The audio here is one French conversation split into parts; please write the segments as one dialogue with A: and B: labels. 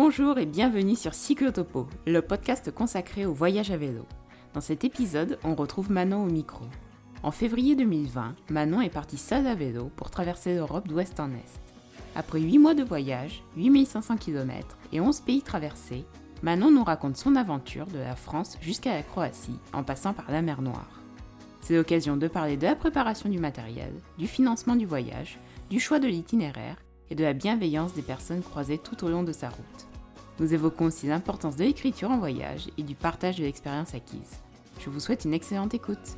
A: Bonjour et bienvenue sur Cyclotopo, le podcast consacré au voyage à vélo. Dans cet épisode, on retrouve Manon au micro. En février 2020, Manon est partie seule à vélo pour traverser l'Europe d'ouest en est. Après 8 mois de voyage, 8500 km et 11 pays traversés, Manon nous raconte son aventure de la France jusqu'à la Croatie en passant par la mer Noire. C'est l'occasion de parler de la préparation du matériel, du financement du voyage, du choix de l'itinéraire et de la bienveillance des personnes croisées tout au long de sa route. Nous évoquons aussi l'importance de l'écriture en voyage et du partage de l'expérience acquise. Je vous souhaite une excellente écoute.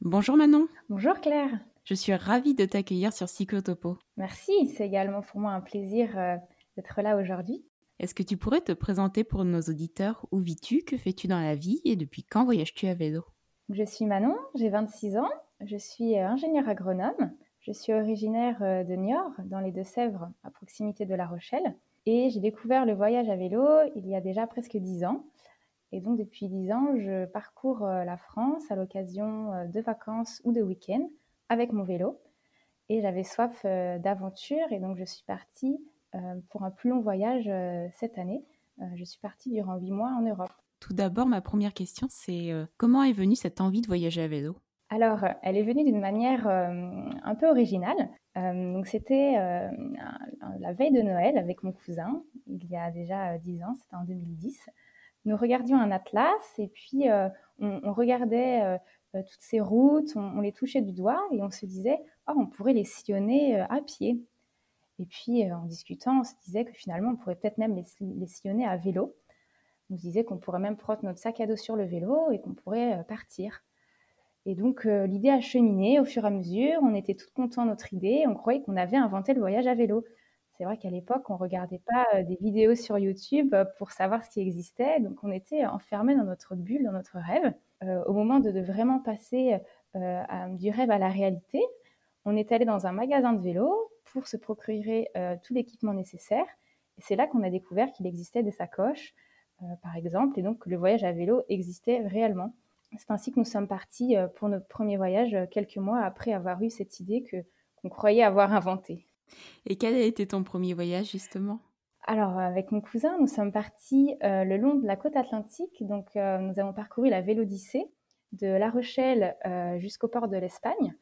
A: Bonjour Manon.
B: Bonjour Claire.
A: Je suis ravie de t'accueillir sur Cyclotopo.
B: Merci, c'est également pour moi un plaisir euh, d'être là aujourd'hui.
A: Est-ce que tu pourrais te présenter pour nos auditeurs? Où vis-tu? Que fais-tu dans la vie? Et depuis quand voyages-tu à vélo?
B: Je suis Manon, j'ai 26 ans, je suis euh, ingénieure agronome. Je suis originaire euh, de Niort, dans les Deux-Sèvres, à proximité de La Rochelle. Et j'ai découvert le voyage à vélo il y a déjà presque 10 ans. Et donc depuis 10 ans, je parcours euh, la France à l'occasion de vacances ou de week-ends avec mon vélo. Et j'avais soif d'aventure et donc je suis partie pour un plus long voyage cette année. Je suis partie durant 8 mois en Europe.
A: Tout d'abord, ma première question, c'est comment est venue cette envie de voyager à vélo?
B: Alors, elle est venue d'une manière euh, un peu originale. Euh, donc, c'était euh, la veille de Noël avec mon cousin, il y a déjà dix ans, c'était en 2010. Nous regardions un atlas et puis on, regardait toutes ces routes, on, les touchait du doigt et on se disait, oh, on pourrait les sillonner à pied. Et puis, en discutant, on se disait que finalement, on pourrait peut-être même les, les, sillonner à vélo. On se disait qu'on pourrait même prendre notre sac à dos sur le vélo et qu'on pourrait partir. Et donc, euh, l'idée a cheminé au fur et à mesure. On était toutes contents de notre idée. On croyait qu'on avait inventé le voyage à vélo. C'est vrai qu'à l'époque, on ne regardait pas euh, des vidéos sur YouTube euh, pour savoir ce qui existait. Donc, on était enfermés dans notre bulle, dans notre rêve. au moment de, vraiment passer du rêve à la réalité, on est allé dans un magasin de vélo pour se procurer tout l'équipement nécessaire. Et c'est là qu'on a découvert qu'il existait des sacoches, par exemple, et donc le voyage à vélo existait réellement. C'est ainsi que nous sommes partis euh, pour notre premier voyage euh, quelques mois après avoir eu cette idée que qu'on croyait avoir inventée.
A: Et quel a été ton premier voyage justement?
B: Alors, avec mon cousin, nous sommes partis euh, le long de la côte atlantique. Donc, nous avons parcouru la Vélodyssée de La Rochelle jusqu'au port de l'Espagne.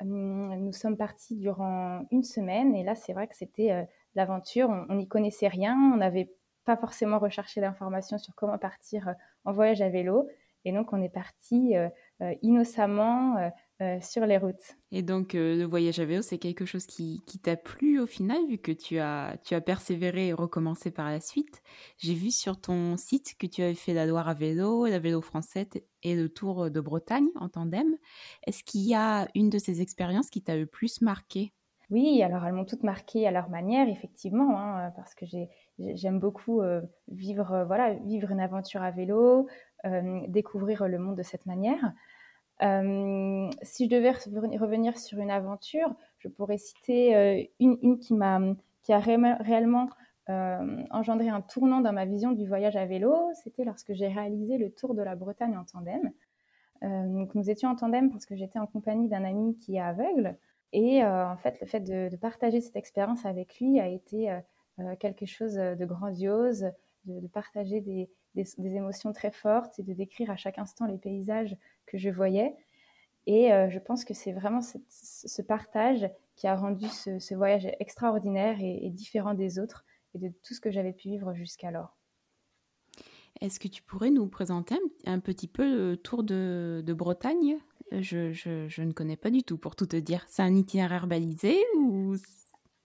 B: Hum, nous sommes partis durant une semaine et là, c'est vrai que c'était l'aventure. On n'y connaissait rien, on n'avait pas forcément recherché d'informations sur comment partir en voyage à vélo. Et donc, on est parti euh, euh, innocemment euh, sur les routes.
A: Et donc, le voyage à vélo, c'est quelque chose qui, t'a plu au final, vu que tu as, tu as persévéré et recommencé par la suite. J'ai vu sur ton site que tu avais fait la Loire à vélo, la vélo française et le Tour de Bretagne en tandem. Est-ce qu'il y a une de ces expériences qui t'a le plus marqué?
B: Oui, alors elles m'ont toutes marqué à leur manière, effectivement, hein, parce que j'aime beaucoup vivre, voilà, vivre une aventure à vélo, découvrir le monde de cette manière. Euh, si je devais revenir sur une aventure, je pourrais citer euh, une, qui, m'a, qui a réellement engendré un tournant dans ma vision du voyage à vélo. C'était lorsque j'ai réalisé le tour de la Bretagne en tandem. donc nous étions en tandem parce que j'étais en compagnie d'un ami qui est aveugle. Et en fait, le fait de, partager cette expérience avec lui a été quelque chose de grandiose, de partager des, des, émotions très fortes et de décrire à chaque instant les paysages que je voyais. Et euh, je pense que c'est vraiment ce partage qui a rendu ce, voyage extraordinaire et, différent des autres et de tout ce que j'avais pu vivre jusqu'alors.
A: Est-ce que tu pourrais nous présenter un, petit peu le tour de, Bretagne? Je, je, ne connais pas du tout, pour tout te dire. C'est un itinéraire balisé ou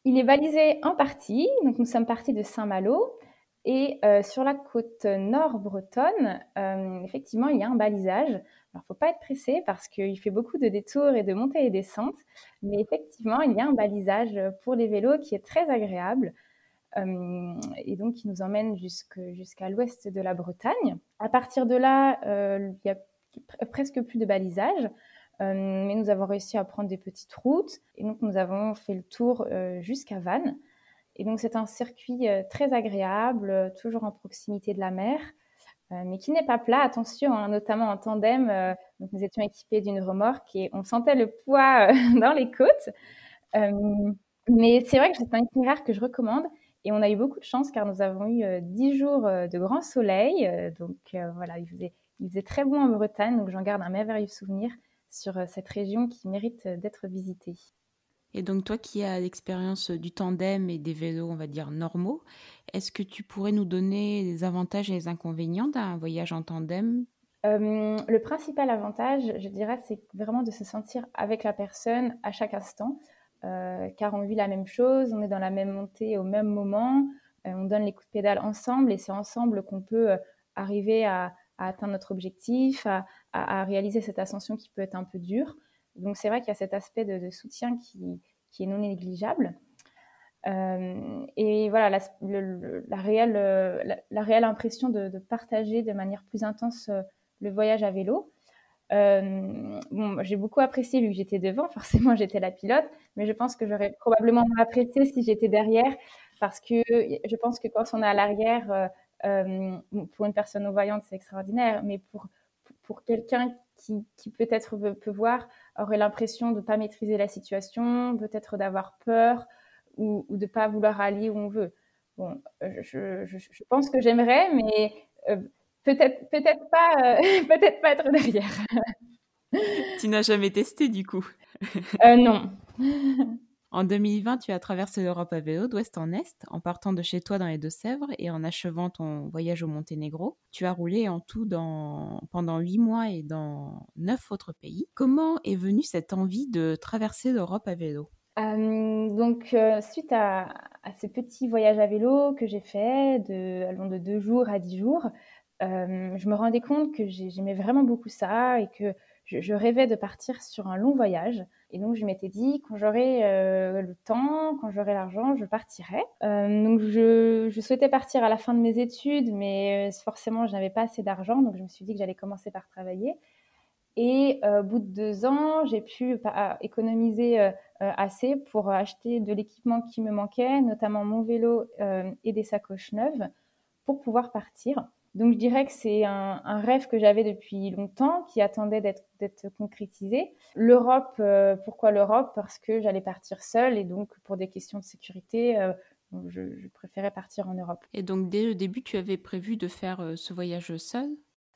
B: Il est balisé en partie. Donc, nous sommes partis de Saint-Malo et euh, sur la côte nord bretonne, euh, effectivement, il y a un balisage. Alors, il ne faut pas être pressé parce qu'il fait beaucoup de détours et de montées et descentes. Mais effectivement, il y a un balisage pour les vélos qui est très agréable euh, et donc qui nous emmène jusqu'à l'ouest de la Bretagne. À partir de là, il y a presque plus de balisage. mais nous avons réussi à prendre des petites routes et donc nous avons fait le tour jusqu'à Vannes. Et donc, c'est un circuit euh, très agréable, euh, toujours en proximité de la mer, euh, mais qui n'est pas plat. Attention, hein, notamment en tandem. donc, nous étions équipés d'une remorque et on sentait le poids dans les côtes. Mais c'est vrai que c'est un itinéraire que je recommande. Et on a eu beaucoup de chance car nous avons eu dix jours de grand soleil. donc voilà, il faisait, il faisait très bon en Bretagne. Donc j'en garde un merveilleux souvenir sur cette région qui mérite d'être visitée.
A: Et donc toi qui as l'expérience du tandem et des vélos, on va dire, normaux, est-ce que tu pourrais nous donner les avantages et les inconvénients d'un voyage en tandem?
B: Euh, Le principal avantage, je dirais, c'est vraiment de se sentir avec la personne à chaque instant, euh, car on vit la même chose, on est dans la même montée au même moment, euh, on donne les coups de pédale ensemble et c'est ensemble qu'on peut arriver à, atteindre notre objectif, à, réaliser cette ascension qui peut être un peu dure. Donc c'est vrai qu'il y a cet aspect de, soutien qui, est non négligeable. Euh, et voilà, la, réelle, la, réelle, impression de, partager de manière plus intense euh, le voyage à vélo. Euh, bon, j'ai beaucoup apprécié vu que j'étais devant, forcément j'étais la pilote, mais je pense que j'aurais probablement apprécié si j'étais derrière, parce que je pense que quand on est à l'arrière, pour une personne non-voyante, c'est extraordinaire, mais pour, pour quelqu'un qui, qui peut-être peut voir aurait l'impression de ne pas maîtriser la situation, peut-être d'avoir peur ou, de ne pas vouloir aller où on veut. Bon, je, je, pense que j'aimerais, mais euh, peut-être peut-être pas, euh, peut-être pas être derrière.
A: tu n'as jamais testé du coup
B: euh, Non.
A: En 2020, tu as traversé l'Europe à vélo d'ouest en est, en partant de chez toi dans les Deux-Sèvres et en achevant ton voyage au Monténégro. Tu as roulé en tout pendant huit mois et dans neuf autres pays. Comment est venue cette envie de traverser l'Europe à vélo?
B: Euh, donc, euh, suite à, ces petits voyages à vélo que j'ai faits, de, allant de deux jours à dix jours, euh, je me rendais compte que j'aimais vraiment beaucoup ça et que je, rêvais de partir sur un long voyage. Et donc, je m'étais dit, quand j'aurai euh, le temps, quand j'aurai l'argent, je partirai. Euh, donc, je, souhaitais partir à la fin de mes études, mais euh, forcément, je n'avais pas assez d'argent. Donc, je me suis dit que j'allais commencer par travailler. Et au bout de deux ans, j'ai pu économiser assez pour acheter de l'équipement qui me manquait, notamment mon vélo et des sacoches neuves, pour pouvoir partir. Donc je dirais que c'est un, rêve que j'avais depuis longtemps, qui attendait d'être concrétisé. L'Europe, euh, pourquoi l'Europe? Parce que j'allais partir seule et donc pour des questions de sécurité, euh, je, préférais partir en Europe.
A: Et donc dès le début, tu avais prévu de faire euh, ce voyage seul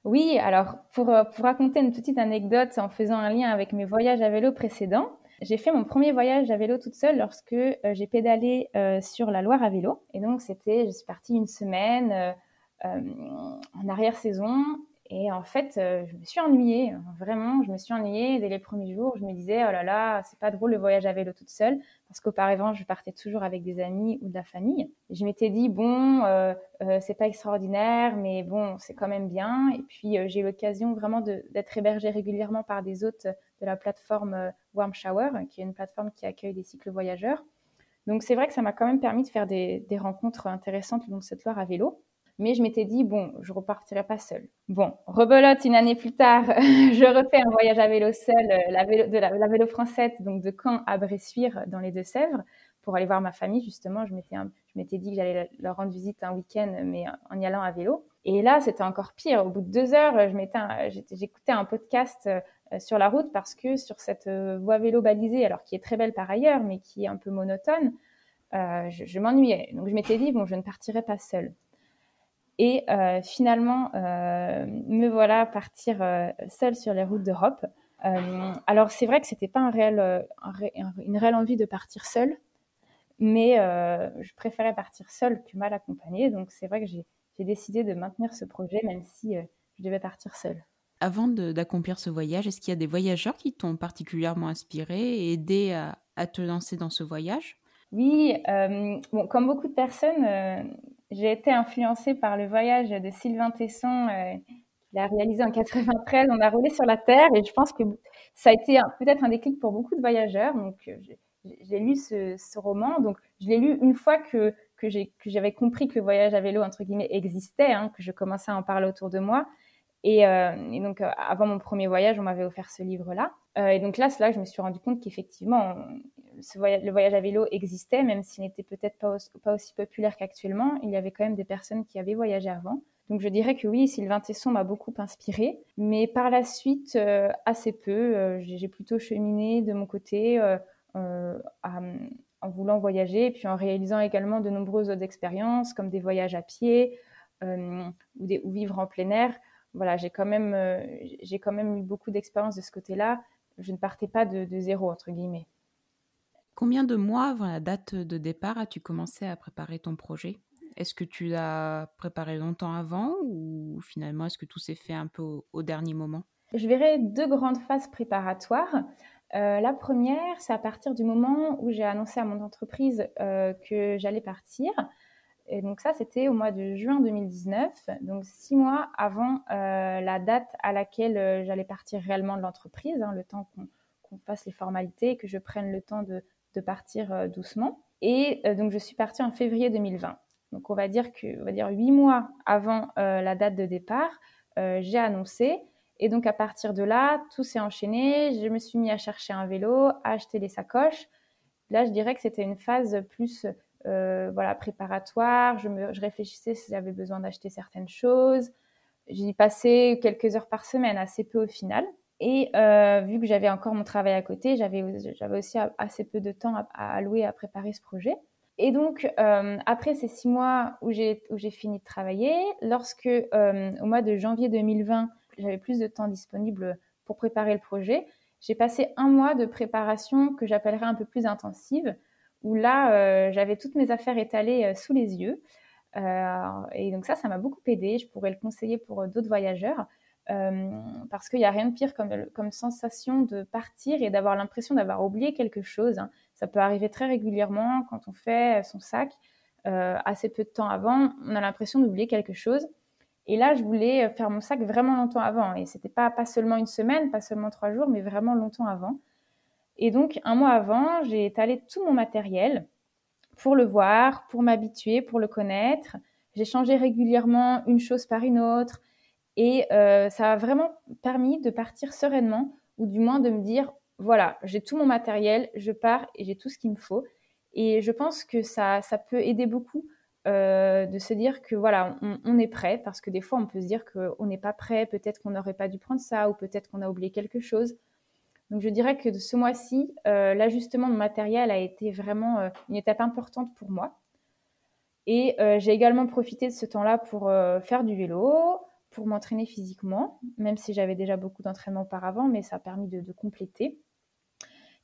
B: Oui, alors pour, pour raconter une petite anecdote en faisant un lien avec mes voyages à vélo précédents, j'ai fait mon premier voyage à vélo toute seule lorsque j'ai pédalé sur la Loire à vélo. Et donc c'était, je suis partie une semaine en arrière-saison. Et en fait, euh, je me suis ennuyée, vraiment, je me suis ennuyée dès les premiers jours. Je me disais, oh là là, c'est pas drôle le voyage à vélo toute seule, parce qu'auparavant, je partais toujours avec des amis ou de la famille. je m'étais dit, bon, euh, c'est pas extraordinaire, mais bon, c'est quand même bien. Et puis, j'ai eu l'occasion vraiment d'être hébergée régulièrement par des hôtes de la plateforme Warm Shower, qui est une plateforme qui accueille des cycles voyageurs. Donc, c'est vrai que ça m'a quand même permis de faire des, des rencontres intéressantes le long de cette Loire à vélo. Mais je m'étais dit, bon, je repartirai pas seule. Bon, rebelote, une année plus tard, je refais un voyage à vélo seul, euh, la vélo, de la, vélo française, donc de Caen à Bressuire, dans les Deux-Sèvres, pour aller voir ma famille, justement. Je m'étais, je m'étais dit que j'allais leur rendre visite un week-end, mais en y allant à vélo. Et là, c'était encore pire. Au bout de deux heures, je m'étais, j'écoutais un podcast euh, sur la route parce que sur cette euh, voie vélo balisée, alors qui est très belle par ailleurs, mais qui est un peu monotone, je m'ennuyais. Donc je m'étais dit, bon, je ne partirai pas seule. Et euh, finalement, euh, me voilà partir euh, seule sur les routes d'Europe. alors c'est vrai que c'était pas un réel, une réelle envie de partir seule, mais je préférais partir seule que mal accompagnée. Donc c'est vrai que j'ai décidé de maintenir ce projet, même si je devais partir seule.
A: Avant d'accomplir ce voyage, est-ce qu'il y a des voyageurs qui t'ont particulièrement inspiré et aidé à, à, te lancer dans ce voyage?
B: Oui, bon, comme beaucoup de personnes, j'ai été influencée par le voyage de Sylvain Tesson euh, qu'il a réalisé en 93. On a roulé sur la Terre et je pense que ça a été peut-être un déclic pour beaucoup de voyageurs. Donc, j'ai lu ce, roman. Donc, je l'ai lu une fois que, j'avais compris que le voyage à vélo, existait, hein, que je commençais à en parler autour de moi. Et, euh, donc, euh, avant mon premier voyage, on m'avait offert ce livre-là. Et donc là, c'est là je me suis rendu compte qu'effectivement, voyage, le voyage à vélo existait, même s'il n'était peut-être pas, aussi populaire qu'actuellement. Il y avait quand même des personnes qui avaient voyagé avant. Donc je dirais que oui, Sylvain Tesson m'a beaucoup inspiré, mais par la suite, assez peu. j'ai plutôt cheminé de mon côté à, en voulant voyager puis en réalisant également de nombreuses autres expériences comme des voyages à pied ou, vivre en plein air. Voilà, j'ai quand même, eu beaucoup d'expériences de ce côté-là. Je ne partais pas de zéro entre guillemets.
A: Combien de mois avant la date de départ as-tu commencé à préparer ton projet? Est-ce que tu l'as préparé longtemps avant ou finalement est-ce que tout s'est fait un peu au, dernier moment?
B: Je verrai deux grandes phases préparatoires. Euh, la première, c'est à partir du moment où j'ai annoncé à mon entreprise euh, que j'allais partir. Et donc ça, c'était au mois de juin 2019, donc six mois avant euh, la date à laquelle j'allais partir réellement de l'entreprise, hein, le temps qu'on fasse les formalités, que je prenne le temps de, de partir euh, doucement. Et euh, donc, je suis partie en février 2020. Donc, on va dire que, on va dire huit mois avant euh, la date de départ, j'ai annoncé. Et donc, à partir de là, tout s'est enchaîné. Je me suis mis à chercher un vélo, à acheter les sacoches. Là, je dirais que c'était une phase plus voilà, préparatoire. Je, me, je réfléchissais si j'avais besoin d'acheter certaines choses. J'y passais quelques heures par semaine, assez peu au final. Et euh, vu que j'avais encore mon travail à côté, j'avais aussi assez peu de temps à, allouer à préparer ce projet. Et donc, euh, après ces six mois où j'ai fini de travailler, lorsque euh, au mois de janvier 2020, j'avais plus de temps disponible pour préparer le projet, j'ai passé un mois de préparation que j'appellerais un peu plus intensive, où là, j'avais toutes mes affaires étalées sous les yeux. et donc ça, ça m'a beaucoup aidé. Je pourrais le conseiller pour d'autres voyageurs. Euh, parce qu'il n'y a rien de pire comme, sensation de partir et d'avoir l'impression d'avoir oublié quelque chose. Hein. Ça peut arriver très régulièrement quand on fait son sac. Euh, assez peu de temps avant, on a l'impression d'oublier quelque chose. Et là, je voulais faire mon sac vraiment longtemps avant. Et c'était pas, pas seulement une semaine, pas seulement trois jours, mais vraiment longtemps avant. Et donc, un mois avant, j'ai étalé tout mon matériel pour le voir, pour m'habituer, pour le connaître. J'ai changé régulièrement une chose par une autre. Et euh, ça a vraiment permis de partir sereinement, ou du moins de me dire, voilà, j'ai tout mon matériel, je pars et j'ai tout ce qu'il me faut. Et je pense que ça, peut aider beaucoup euh, de se dire que voilà, on, est prêt, parce que des fois, on peut se dire qu'on n'est pas prêt, peut-être qu'on n'aurait pas dû prendre ça, ou peut-être qu'on a oublié quelque chose. Donc je dirais que ce mois-ci, euh, l'ajustement de matériel a été vraiment une étape importante pour moi. Et j'ai également profité de ce temps-là pour faire du vélo, pour m'entraîner physiquement, même si j'avais déjà beaucoup d'entraînement auparavant, mais ça a permis de, compléter.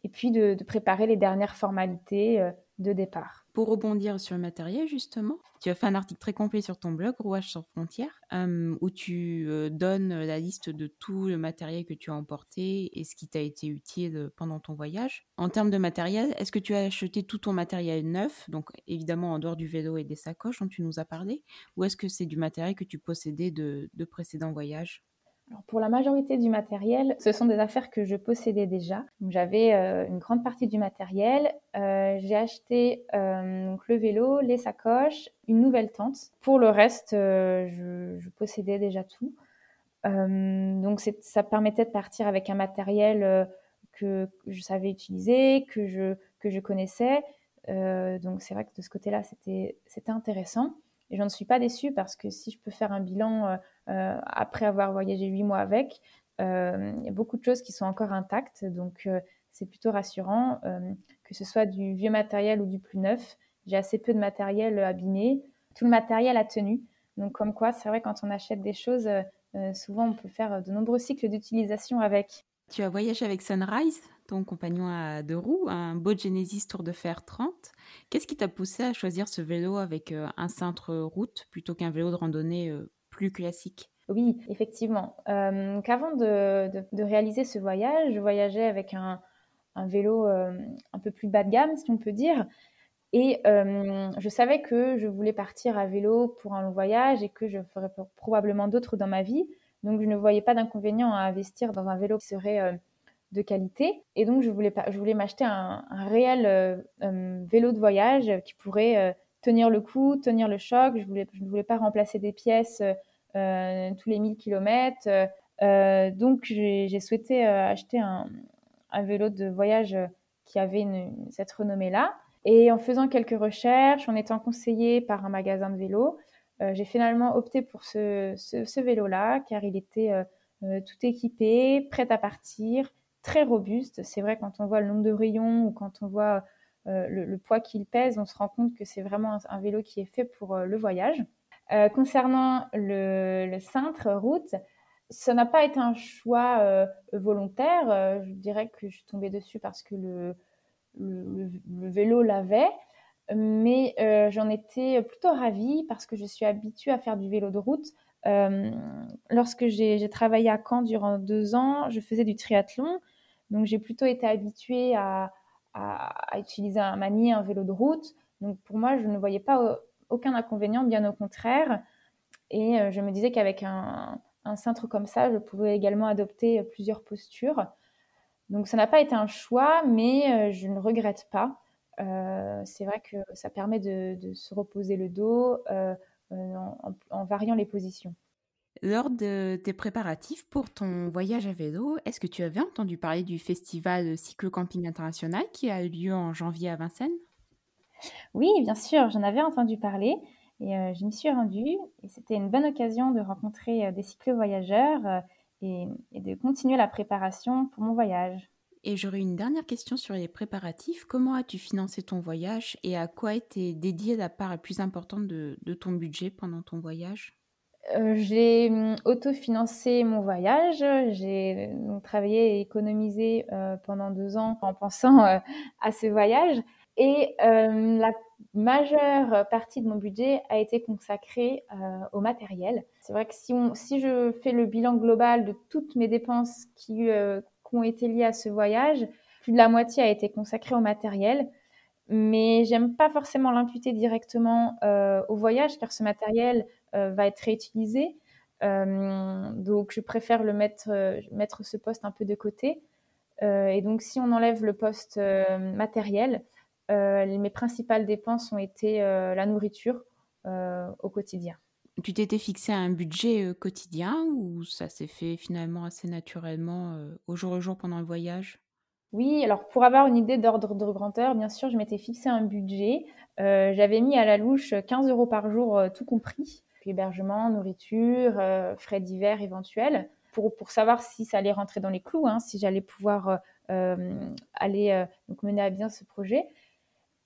B: Et puis de, préparer les dernières formalités euh, de départ.
A: Pour rebondir sur le matériel, justement, tu as fait un article très complet sur ton blog, Rouage sans frontières, euh, où tu euh, donnes la liste de tout le matériel que tu as emporté et ce qui t'a été utile pendant ton voyage. En termes de matériel, est-ce que tu as acheté tout ton matériel neuf, donc évidemment en dehors du vélo et des sacoches dont tu nous as parlé, ou est-ce que c'est du matériel que tu possédais de précédents voyages?
B: Pour la majorité du matériel, ce sont des affaires que je possédais déjà. J'avais euh, une grande partie du matériel. Euh, j'ai acheté euh, le vélo, les sacoches, une nouvelle tente. Pour le reste, je, possédais déjà tout. donc ça permettait de partir avec un matériel que je savais utiliser, que je connaissais. donc c'est vrai que de ce côté-là, c'était intéressant. Et je suis pas déçue parce que si je peux faire un bilan euh, après avoir voyagé huit mois avec, euh, il y a beaucoup de choses qui sont encore intactes. Donc, euh, c'est plutôt rassurant, que ce soit du vieux matériel ou du plus neuf. J'ai assez peu de matériel abîmé. Tout le matériel a tenu. Donc, comme quoi, c'est vrai, quand on achète des choses, souvent, on peut faire de nombreux cycles d'utilisation avec.
A: Tu as voyagé avec Sunrise, ton compagnon à deux roues, un beau Genesis Tour de Fer 30. Qu'est-ce qui t'a poussé à choisir ce vélo avec un cintre route plutôt qu'un vélo de randonnée plus classique?
B: Oui, effectivement. Euh, qu'avant de, réaliser ce voyage, je voyageais avec un, vélo euh, un peu plus bas de gamme, si on peut dire. Et euh, je savais que je voulais partir à vélo pour un long voyage et que je ferais probablement d'autres dans ma vie. Donc, je ne voyais pas d'inconvénient à investir dans un vélo qui serait de qualité. Et donc, je voulais, voulais m'acheter un, réel vélo de voyage qui pourrait tenir le coup, tenir le choc. Je, voulais, je ne voulais pas remplacer des pièces euh, tous les 1000 km. Euh, donc, j'ai souhaité euh, acheter un, vélo de voyage qui avait cette renommée-là. Et en faisant quelques recherches, en étant conseillée par un magasin de vélo, j'ai finalement opté pour ce, vélo-là, car il était tout équipé, prêt à partir, très robuste. C'est vrai, quand on voit le nombre de rayons ou quand on voit le, poids qu'il pèse, on se rend compte que c'est vraiment un, vélo qui est fait pour le voyage. concernant le, cintre route, ça n'a pas été un choix volontaire. je dirais que je suis tombée dessus parce que le, le vélo l'avait. Mais j'en étais plutôt ravie parce que je suis habituée à faire du vélo de route. lorsque j'ai travaillé à Caen durant deux ans, je faisais du triathlon. Donc j'ai plutôt été habituée à, utiliser un manier, un vélo de route. Donc pour moi, je ne voyais pas aucun inconvénient, bien au contraire. Et je me disais qu'avec un, cintre comme ça, je pouvais également adopter plusieurs postures. Donc ça n'a pas été un choix, mais je ne regrette pas. Euh, c'est vrai que ça permet de, se reposer le dos euh, euh, en, variant les positions.
A: Lors de tes préparatifs pour ton voyage à vélo, est-ce que tu avais entendu parler du festival cyclo-camping international qui a eu lieu en janvier à Vincennes?
B: Oui, bien sûr, j'en avais entendu parler et je m'y suis rendue. Et c'était une bonne occasion de rencontrer des cyclo-voyageurs et, de continuer la préparation pour mon voyage.
A: Et j'aurais une dernière question sur les préparatifs. Comment as-tu financé ton voyage et à quoi était dédiée la part la plus importante de, ton budget pendant ton voyage?
B: Euh, J'ai hum, autofinancé mon voyage. J'ai travaillé et économisé euh, pendant deux ans en pensant euh, à ce voyage. Et la majeure partie de mon budget a été consacrée au matériel. C'est vrai que si, on, si je fais le bilan global de toutes mes dépenses qui qui ont été liés à ce voyage. Plus de la moitié a été consacrée au matériel, mais j'aime pas forcément l'imputer directement au voyage car ce matériel va être réutilisé. Euh, donc je préfère le mettre, mettre ce poste un peu de côté. et donc si on enlève le poste matériel, mes principales dépenses ont été la nourriture au quotidien.
A: Tu t'étais fixé un budget quotidien ou ça s'est fait finalement assez naturellement au jour le jour pendant le voyage?
B: Oui, alors pour avoir une idée d'ordre de grandeur, bien sûr, je m'étais fixé un budget. J'avais mis à la louche 15 euros par jour, tout compris. Hébergement, nourriture, frais divers éventuels. Pour, pour, savoir si ça allait rentrer dans les clous, hein, si j'allais pouvoir aller donc mener à bien ce projet.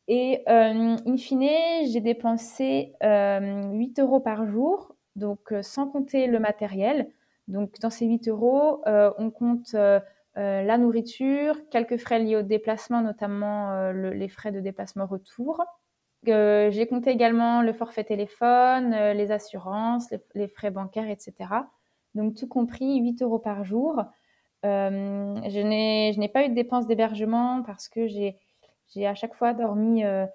B: Et euh, in fine, j'ai dépensé 8 euh, euros par jour, donc euh, sans compter le matériel. Donc dans ces 8 euros, on compte la nourriture, quelques frais liés au déplacement, notamment les frais de déplacement retour. J'ai compté également le forfait téléphone, les assurances, les, frais bancaires, etc. Donc tout compris, 8 euros par jour. je n'ai pas eu de dépenses d'hébergement parce que j'ai à chaque fois dormi euh,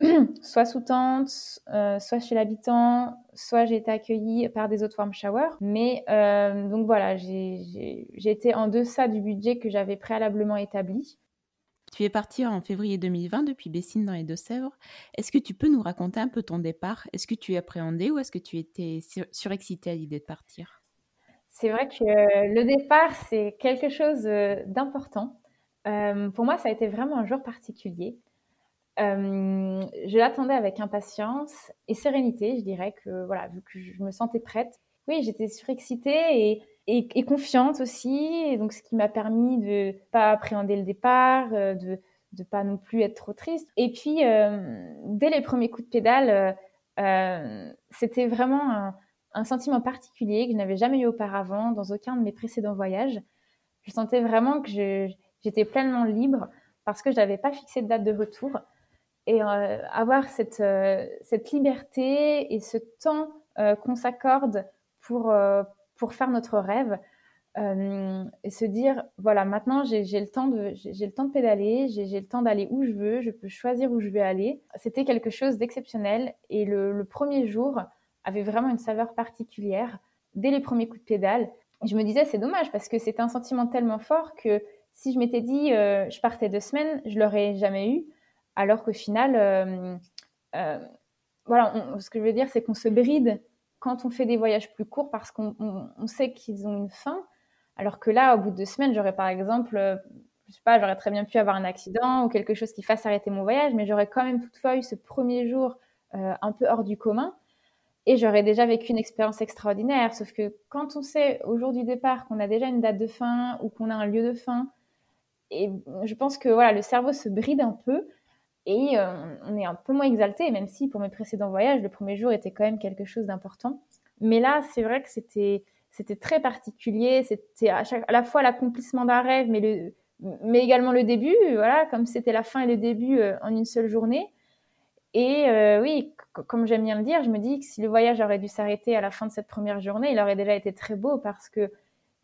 B: soit sous tente, euh, soit chez l'habitant, soit j'ai été accueillie par des autres warm showers. Mais euh, donc voilà, j'ai été en deçà du budget que j'avais préalablement établi.
A: Tu es partie en février 2020 depuis Bessines dans les Deux-Sèvres. Est-ce que tu peux nous raconter un peu ton départ? Est-ce que tu es appréhendée ou est-ce que tu étais surexcitée à l'idée de partir?
B: C'est vrai que le départ, c'est quelque chose d'important. Euh, pour moi, ça a été vraiment un jour particulier. Euh, je l'attendais avec impatience et sérénité, je dirais que voilà, vu que je me sentais prête. Oui, j'étais surexcitée et, et, confiante aussi, donc ce qui m'a permis de pas appréhender le départ, euh, de de pas non plus être trop triste. Et puis dès les premiers coups de pédale, c'était vraiment un, sentiment particulier que je n'avais jamais eu auparavant dans aucun de mes précédents voyages. Je sentais vraiment que J'étais pleinement libre parce que je n'avais pas fixé de date de retour. Et euh, avoir cette, euh, cette liberté et ce temps euh, qu'on s'accorde pour, pour faire notre rêve et se dire, voilà, maintenant j'ai le, temps de, j'ai le temps de pédaler, j'ai le temps d'aller où je veux, je peux choisir où je vais aller. C'était quelque chose d'exceptionnel et le, premier jour avait vraiment une saveur particulière dès les premiers coups de pédale. Je me disais, c'est dommage parce que c'était un sentiment tellement fort que si je m'étais dit euh, je partais deux semaines, je l'aurais jamais eu. Alors qu'au final, euh, euh, voilà, ce que je veux dire, c'est qu'on se bride quand on fait des voyages plus courts parce qu'on sait qu'ils ont une fin. Alors que là, au bout de deux semaines, j'aurais par exemple, je sais pas, j'aurais très bien pu avoir un accident ou quelque chose qui fasse arrêter mon voyage, mais j'aurais quand même toutefois eu ce premier jour un peu hors du commun et j'aurais déjà vécu une expérience extraordinaire. Sauf que quand on sait au jour du départ qu'on a déjà une date de fin ou qu'on a un lieu de fin, et je pense que voilà, le cerveau se bride un peu. Et on est un peu moins exalté, même si pour mes précédents voyages, le premier jour était quand même quelque chose d'important. Mais là, c'est vrai que c'était très particulier. C'était à, la fois l'accomplissement d'un rêve, mais, le, mais également le début. Voilà, comme c'était la fin et le début en une seule journée. Et euh, oui, comme j'aime bien le dire, je me dis que si le voyage aurait dû s'arrêter à la fin de cette première journée, il aurait déjà été très beau parce que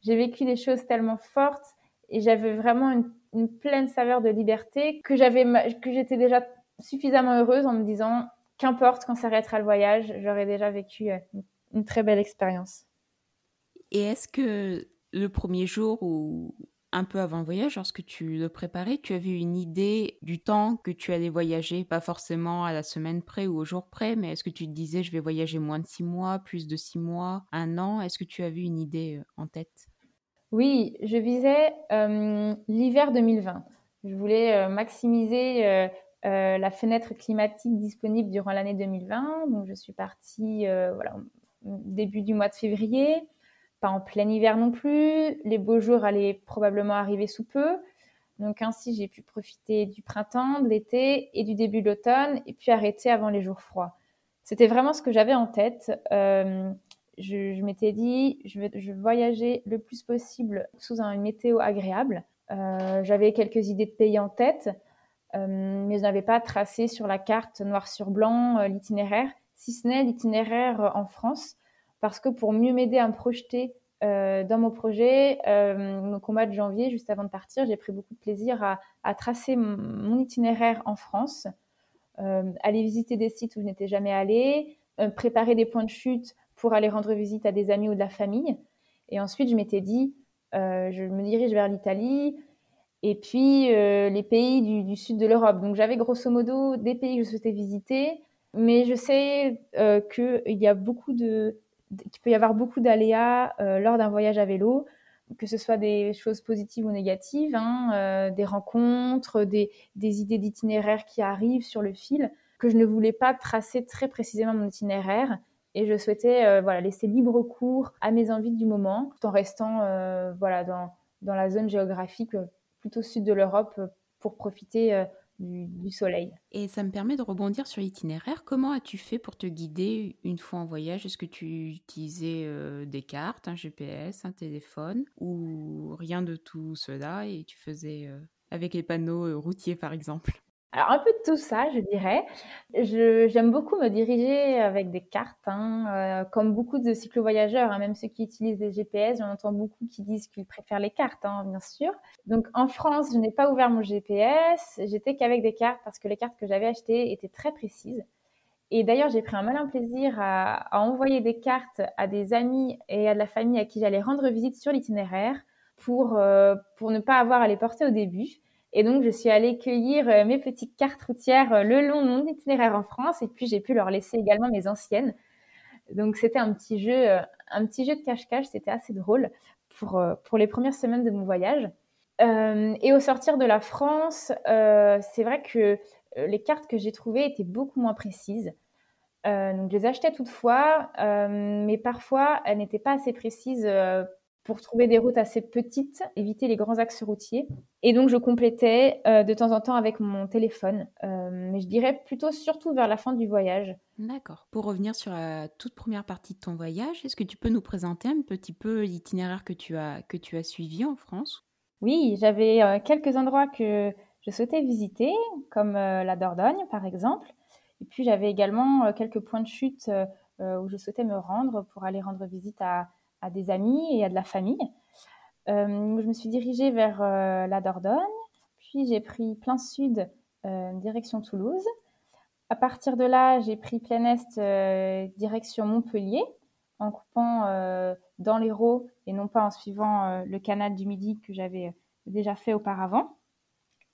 B: j'ai vécu des choses tellement fortes et j'avais vraiment une, pleine saveur de liberté que j'avais que j'étais déjà suffisamment heureuse en me disant qu'importe quand s'arrêtera le voyage, j'aurais déjà vécu euh, une très belle expérience.
A: Et est-ce que le premier jour où, un peu avant le voyage, lorsque tu le préparais, tu avais une idée du temps que tu allais voyager, pas forcément à la semaine près ou au jour près, mais est-ce que tu te disais je vais voyager moins de six mois, plus de six mois, un an? Est-ce que tu vu une idée euh, en tête?
B: Oui, je visais euh, l'hiver 2020. Je voulais euh, maximiser la fenêtre climatique disponible durant l'année 2020. Donc je suis partie voilà, début du mois de février pas en plein hiver non plus. Les beaux jours allaient probablement arriver sous peu. Donc ainsi, j'ai pu profiter du printemps, de l'été et du début de l'automne, et puis arrêter avant les jours froids. C'était vraiment ce que j'avais en tête. Euh, je, m'étais dit, je vais, voyager le plus possible sous une météo agréable. Euh, j'avais quelques idées de pays en tête, euh, mais je n'avais pas tracé sur la carte noir sur blanc l'itinéraire, si ce n'est l'itinéraire en France parce que pour mieux m'aider à me projeter euh, dans mon projet, euh, mon combat de janvier, juste avant de partir, j'ai pris beaucoup de plaisir à, tracer mon, itinéraire en France, euh, aller visiter des sites où je n'étais jamais allée, préparer des points de chute pour aller rendre visite à des amis ou de la famille. Et ensuite, je m'étais dit, je me dirige vers l'Italie et puis les pays du, sud de l'Europe. Donc j'avais grosso modo des pays que je souhaitais visiter, mais je sais qu'il y a beaucoup de qu'il peut y avoir beaucoup d'aléas euh, lors d'un voyage à vélo, que ce soit des choses positives ou négatives, hein, euh, des rencontres, des, idées d'itinéraire qui arrivent sur le fil, que je ne voulais pas tracer très précisément mon itinéraire. Et je souhaitais euh, voilà, laisser libre cours à mes envies du moment, tout en restant voilà, dans, dans la zone géographique plutôt sud de l'Europe pour profiter du, soleil.
A: Et ça me permet de rebondir sur l'itinéraire. Comment as-tu fait pour te guider une fois en voyage? Est-ce que tu utilisais euh, des cartes, un GPS, un téléphone ou rien de tout cela et tu faisais euh, avec les panneaux euh, routiers par exemple?
B: Alors, un peu de tout ça, je dirais. J'aime beaucoup me diriger avec des cartes, hein, euh, comme beaucoup de cyclo-voyageurs, hein, même ceux qui utilisent des GPS, j'en entends beaucoup qui disent qu'ils préfèrent les cartes, hein, bien sûr. Donc, en France, je n'ai pas ouvert mon GPS, j'étais qu'avec des cartes parce que les cartes que j'avais achetées étaient très précises. Et d'ailleurs, j'ai pris un malin plaisir à, envoyer des cartes à des amis et à de la famille à qui j'allais rendre visite sur l'itinéraire pour, euh, pour ne pas avoir à les porter au début. Et donc, je suis allée cueillir euh, mes petites cartes routières euh, le long de mon itinéraire en France. Et puis, j'ai pu leur laisser également mes anciennes. Donc, c'était un petit jeu, euh, un petit jeu de cache-cache. C'était assez drôle pour, pour les premières semaines de mon voyage. et au sortir de la France, c'est vrai que les cartes que j'ai trouvées étaient beaucoup moins précises. donc, je les achetais toutefois, mais parfois, elles n'étaient pas assez précises pour trouver des routes assez petites, éviter les grands axes routiers. Et donc, je complétais euh, de temps en temps avec mon téléphone. Euh, mais je dirais plutôt surtout vers la fin du voyage.
A: D'accord. Pour revenir sur la toute première partie de ton voyage, est-ce que tu peux nous présenter un petit peu l'itinéraire que tu as, que tu as suivi en France?
B: Oui, j'avais euh, quelques endroits que je souhaitais visiter, comme la Dordogne, par exemple. Et puis, j'avais également quelques points de chute où je souhaitais me rendre pour aller rendre visite à à des amis et à de la famille. Euh, je me suis dirigée vers euh, la Dordogne, puis j'ai pris plein sud, euh, direction Toulouse. À partir de là, j'ai pris plein est, direction Montpellier, en coupant dans l'Hérault et non pas en suivant le canal du Midi que j'avais déjà fait auparavant.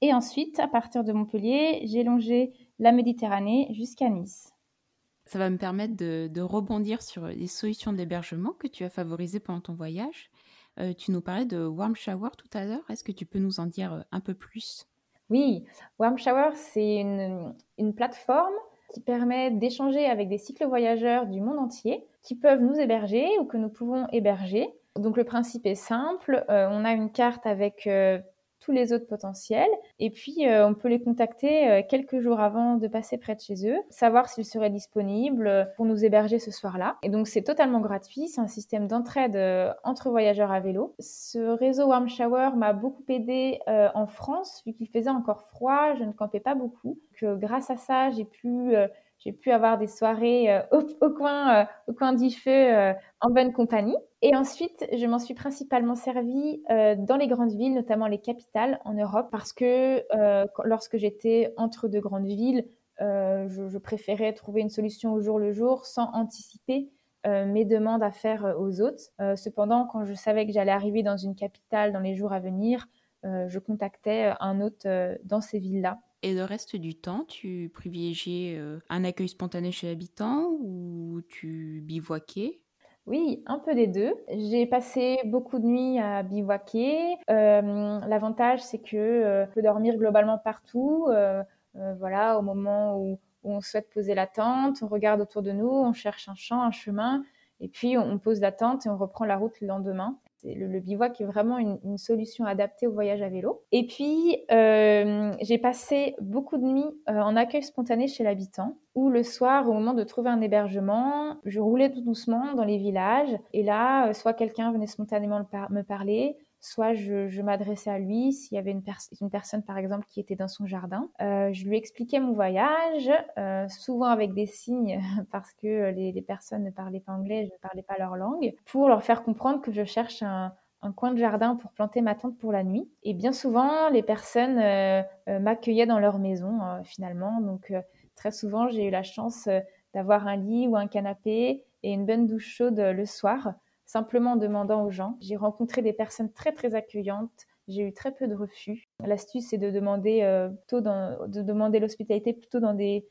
B: Et ensuite, à partir de Montpellier, j'ai longé la Méditerranée jusqu'à Nice.
A: Ça va me permettre de, rebondir sur les solutions d'hébergement que tu as favorisées pendant ton voyage. Euh, tu nous parlais de Warm Shower tout à l'heure. Est-ce que tu peux nous en dire euh, un peu plus?
B: Oui, Warm Shower, c'est une, plateforme qui permet d'échanger avec des cycles voyageurs du monde entier qui peuvent nous héberger ou que nous pouvons héberger. Donc le principe est simple. Euh, on a une carte avec tous les autres potentiels. Et puis, euh, on peut les contacter euh, quelques jours avant de passer près de chez eux, savoir s'ils seraient disponibles pour nous héberger ce soir-là. Et donc, c'est totalement gratuit. C'est un système d'entraide euh, entre voyageurs à vélo. Ce réseau Warm Shower m'a beaucoup aidé en France, vu qu'il faisait encore froid. Je ne campais pas beaucoup. Que grâce à ça, j'ai pu j'ai pu avoir des soirées au, au, coin, au coin du feu en bonne compagnie. Et ensuite, je m'en suis principalement servi euh, dans les grandes villes, notamment les capitales en Europe, parce que euh, lorsque j'étais entre deux grandes villes, euh, je, je, préférais trouver une solution au jour le jour sans anticiper euh, mes demandes à faire aux autres. Euh, cependant, quand je savais que j'allais arriver dans une capitale dans les jours à venir, euh, je contactais un hôte dans ces villes-là.
A: Et le reste du temps, tu privilégiais un accueil spontané chez l'habitant ou tu bivouaquais?
B: Oui, un peu des deux. J'ai passé beaucoup de nuits à bivouaquer. Euh, L'avantage, c'est que euh, on peut dormir globalement partout. Euh, euh, voilà, au moment où, où, on souhaite poser la tente, on regarde autour de nous, on cherche un champ, un chemin, et puis on pose la tente et on reprend la route le lendemain. Le, le, bivouac est vraiment une, solution adaptée au voyage à vélo. Et puis, euh, j'ai passé beaucoup de nuits euh, en accueil spontané chez l'habitant, où le soir, au moment de trouver un hébergement, je roulais tout doucement dans les villages. Et là, euh, soit quelqu'un venait spontanément me parler, soit je, je m'adressais à lui s'il y avait une, pers une, personne, par exemple, qui était dans son jardin. Euh, je lui expliquais mon voyage, euh, souvent avec des signes, parce que les, les, personnes ne parlaient pas anglais, je ne parlais pas leur langue, pour leur faire comprendre que je cherche un, un coin de jardin pour planter ma tente pour la nuit. Et bien souvent, les personnes euh, euh m'accueillaient dans leur maison, euh, finalement. Donc, euh, très souvent, j'ai eu la chance d'avoir un lit ou un canapé et une bonne douche chaude le soir simplement en demandant aux gens. J'ai rencontré des personnes très très accueillantes. J'ai eu très peu de refus. L'astuce c'est de demander euh, plutôt de demander l'hospitalité plutôt dans des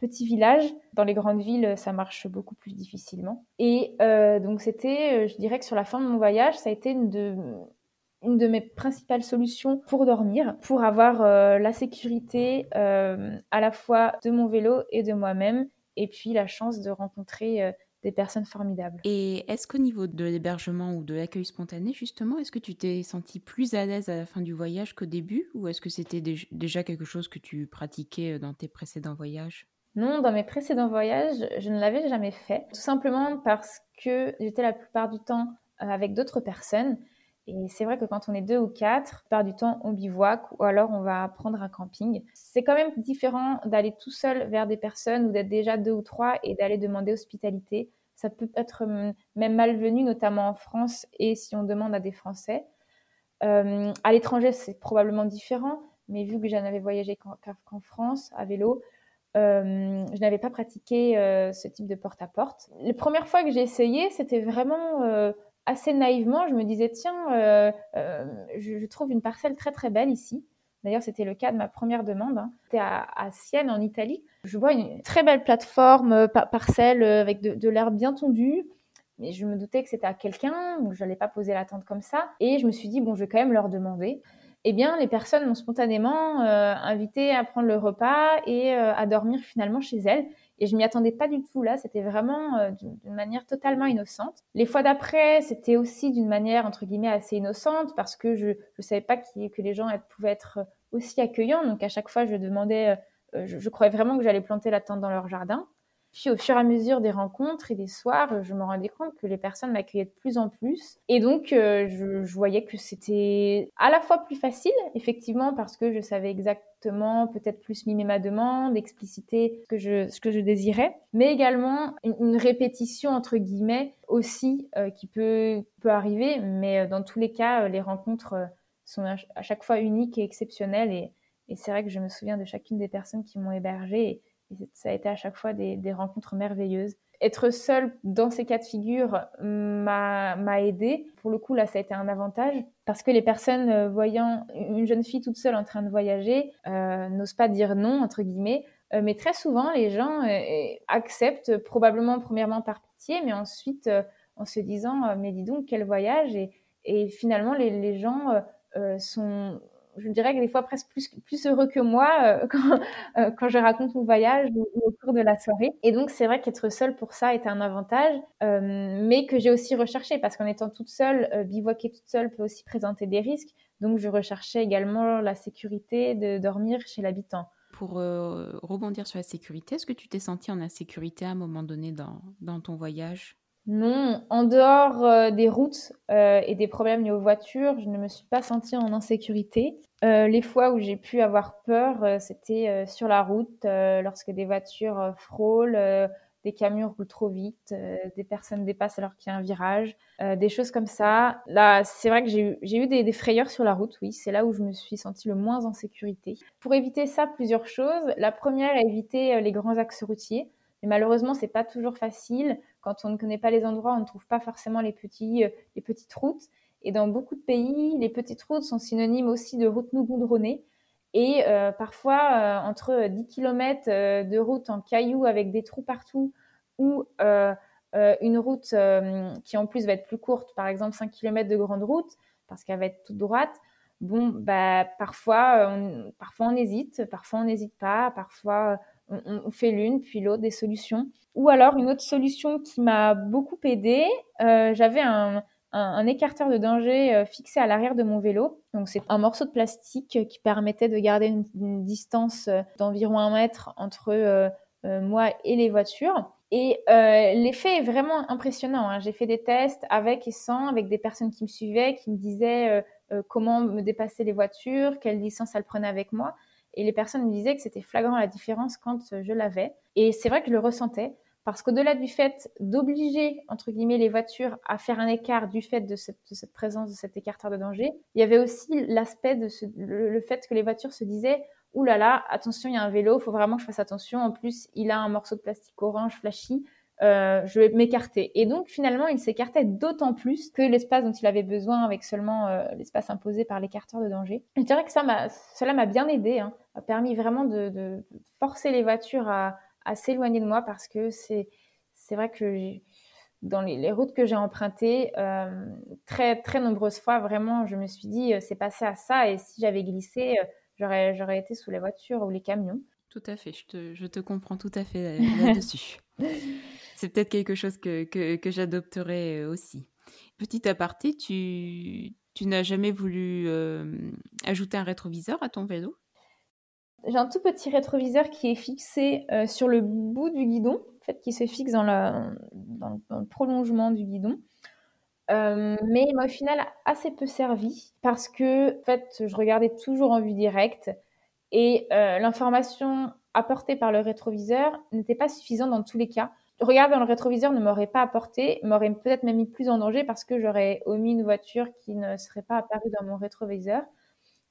B: petits villages. Dans les grandes villes, ça marche beaucoup plus difficilement. Et euh, donc c'était, euh, je dirais que sur la fin de mon voyage, ça a été une de mes principales solutions pour dormir, pour avoir la sécurité à la fois de mon vélo et de moi-même, et puis la chance de rencontrer des personnes formidables.
A: Et est-ce qu'au niveau de l'hébergement ou de l'accueil spontané, justement, est-ce que tu t'es senti plus à l'aise à la fin du voyage qu'au début ou est-ce que c'était déjà quelque chose que tu pratiquais dans tes précédents voyages?
B: Non, dans mes précédents voyages, je ne l'avais jamais fait, tout simplement parce que j'étais la plupart du temps avec d'autres personnes. Et c'est vrai que quand on est deux ou quatre, la plupart du temps, on bivouac ou alors on va prendre un camping. C'est quand même différent d'aller tout seul vers des personnes ou d'être déjà deux ou trois et d'aller demander hospitalité. Ça peut être même malvenu, notamment en France et si on demande à des Français. Euh, à l'étranger, c'est probablement différent, mais vu que j'en avais voyagé qu'en qu France à vélo, euh, je n'avais pas pratiqué euh, ce type de porte-à-porte. -porte. Les premières fois que j'ai essayé, c'était vraiment euh, assez naïvement. Je me disais, tiens, euh, euh, je, trouve une parcelle très très belle ici. D'ailleurs, c'était le cas de ma première demande. Hein. C'était à, à, Sienne, en Italie. Je vois une très belle plateforme, euh, par parcelle, avec de, l'herbe bien tondue. Mais je me doutais que c'était à quelqu'un, donc je n'allais pas poser la tente comme ça. Et je me suis dit, bon, je vais quand même leur demander eh bien, les personnes m'ont spontanément invité à prendre le repas et à dormir finalement chez elles. Et je m'y attendais pas du tout là, c'était vraiment euh, d'une manière totalement innocente. Les fois d'après, c'était aussi d'une manière entre guillemets assez innocente parce que je ne savais pas qui, que les gens pouvaient être aussi accueillants. Donc à chaque fois, je demandais, euh, je, je croyais vraiment que j'allais planter la tente dans leur jardin. Puis au fur et à mesure des rencontres et des soirs, je me rendais compte que les personnes m'accueillaient de plus en plus. Et donc, euh, je, voyais que c'était à la fois plus facile, effectivement, parce que je savais exactement peut-être plus mimer ma demande, expliciter ce que je, ce que je désirais, mais également une, répétition, entre guillemets, aussi, euh, qui peut, peut arriver. Mais euh, dans tous les cas, les rencontres sont à chaque fois uniques et exceptionnelles. Et, c'est vrai que je me souviens de chacune des personnes qui m'ont hébergée. Ça a été à chaque fois des, rencontres merveilleuses. Être seule dans ces cas de figure m'a aidé. Pour le coup, là, ça a été un avantage parce que les personnes euh, voyant une jeune fille toute seule en train de voyager euh, n'osent pas dire non, entre guillemets. Euh, mais très souvent, les gens acceptent, probablement premièrement par pitié, mais ensuite en se disant Mais dis donc, quel voyage Et, finalement, les gens sont je dirais que des fois presque plus, plus heureux que moi euh, quand, euh, quand je raconte mon voyage ou, au cours de la soirée. Et donc, c'est vrai qu'être seule pour ça est un avantage, euh, mais que j'ai aussi recherché parce qu'en étant toute seule, bivouaquer toute seule peut aussi présenter des risques. Donc, je recherchais également la sécurité de dormir chez l'habitant.
A: Pour rebondir sur la sécurité, est-ce que tu t'es senti en insécurité à un moment donné dans ton voyage?
B: Non, en dehors euh, des routes euh, et des problèmes liés aux voitures, je ne me suis pas sentie en insécurité. les fois où j'ai pu avoir peur, c'était sur la route, lorsque des voitures frôlent, des camions roulent trop vite, euh, des personnes dépassent alors qu'il y a un virage, euh, des choses comme ça. Là, c'est vrai que j'ai eu, eu des, frayeurs sur la route, oui, c'est là où je me suis sentie le moins en sécurité. Pour éviter ça, plusieurs choses. La première, éviter euh, les grands axes routiers. Mais malheureusement, c'est pas toujours facile. Quand on ne connaît pas les endroits, on ne trouve pas forcément les, petits, les petites routes. Et dans beaucoup de pays, les petites routes sont synonymes aussi de routes non goudronnées. Et euh, parfois, euh, entre 10 km euh, de route en cailloux avec des trous partout ou une route qui en plus va être plus courte, par exemple 5 km de grande route, parce qu'elle va être toute droite, bon, bah, parfois, parfois on hésite, parfois on n'hésite pas, parfois on, fait l'une, puis l'autre des solutions. Ou alors une autre solution qui m'a beaucoup aidée, j'avais un, écarteur de danger euh, fixé à l'arrière de mon vélo. Donc c'est un morceau de plastique qui permettait de garder une, distance euh, d'environ un mètre entre euh, moi et les voitures. Et l'effet est vraiment impressionnant. Hein. J'ai fait des tests avec et sans, avec des personnes qui me suivaient, qui me disaient comment me dépasser les voitures, quelle licence elles prenaient avec moi. Et les personnes me disaient que c'était flagrant la différence quand je l'avais. Et c'est vrai que je le ressentais. Parce qu'au-delà du fait d'obliger, entre guillemets, les voitures à faire un écart du fait de cette, présence, de cet écarteur de danger, il y avait aussi l'aspect de le, fait que les voitures se disaient Ouh là là, attention, il y a un vélo, faut vraiment que je fasse attention. En plus, il a un morceau de plastique orange flashy, euh, je vais m'écarter. Et donc, finalement, il s'écartait d'autant plus que l'espace dont il avait besoin avec seulement euh, l'espace imposé par l'écarteur de danger. Je dirais que ça cela m'a bien aidé, hein, a permis vraiment de forcer les voitures à à s'éloigner de moi parce que c'est c'est vrai que dans les, routes que j'ai empruntées, euh, très très nombreuses fois, vraiment, je me suis dit, c'est passé à ça, et si j'avais glissé, j'aurais j'aurais été sous les voitures ou les camions.
A: Tout à fait, je te, je te comprends tout à fait là-dessus. c'est peut-être quelque chose que, que, j'adopterai aussi. Petit aparté, tu, tu n'as jamais voulu ajouter un rétroviseur à ton vélo?
B: J'ai un tout petit rétroviseur qui est fixé euh, sur le bout du guidon, en fait, qui se fixe dans, dans, le prolongement du guidon. Euh, mais il m'a au final assez peu servi parce que en fait, je regardais toujours en vue directe et euh, l'information apportée par le rétroviseur n'était pas suffisante dans tous les cas. Regarder dans le rétroviseur ne m'aurait pas apporté, m'aurait peut-être même mis plus en danger parce que j'aurais omis une voiture qui ne serait pas apparue dans mon rétroviseur.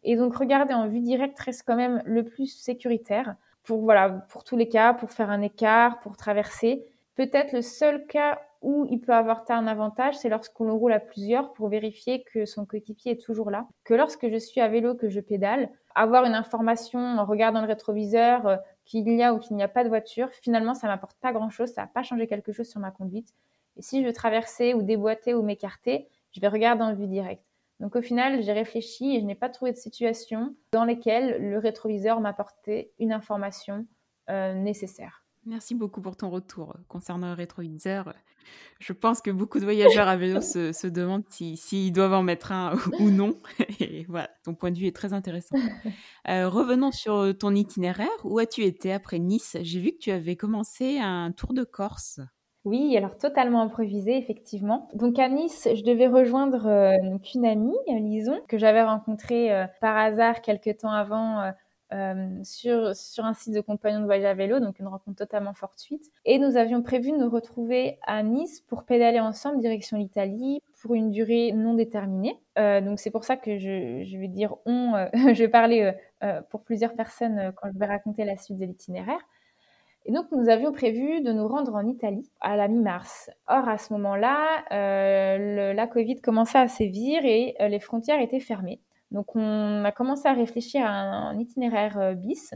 B: Et donc, regarder en vue directe reste quand même le plus sécuritaire pour, voilà, pour tous les cas, pour faire un écart, pour traverser. Peut-être le seul cas où il peut avoir un avantage, c'est lorsqu'on le roule à plusieurs pour vérifier que son coéquipier est toujours là. Que lorsque je suis à vélo, que je pédale, avoir une information en regardant le rétroviseur euh, qu'il y a ou qu'il n'y a pas de voiture, finalement, ça m'apporte pas grand-chose, ça n'a pas changé quelque chose sur ma conduite. Et si je veux traverser ou déboîter ou m'écarter, je vais regarder en vue directe. Donc au final, j'ai réfléchi et je n'ai pas trouvé de situation dans lesquelles le rétroviseur m'apportait une information euh, nécessaire.
A: Merci beaucoup pour ton retour concernant le rétroviseur. Je pense que beaucoup de voyageurs à vélo se, demandent s'ils si, doivent en mettre un ou non. Et voilà, ton point de vue est très intéressant. Euh, revenons sur ton itinéraire. Où as-tu été après Nice? J'ai vu que tu avais commencé un tour de Corse.
B: Oui, alors totalement improvisé, effectivement. Donc à Nice, je devais rejoindre euh, une amie, Lison, que j'avais rencontrée euh, par hasard quelques temps avant euh, sur, sur un site de compagnon de voyage à vélo, donc une rencontre totalement fortuite. Et nous avions prévu de nous retrouver à Nice pour pédaler ensemble direction l'Italie pour une durée non déterminée. donc c'est pour ça que je, je vais dire on, je vais parler pour plusieurs personnes quand je vais raconter la suite de l'itinéraire. Et donc, nous avions prévu de nous rendre en Italie à la mi-mars. Or, à ce moment-là, euh, la Covid commençait à sévir et euh, les frontières étaient fermées. Donc, on a commencé à réfléchir à un, itinéraire euh, bis.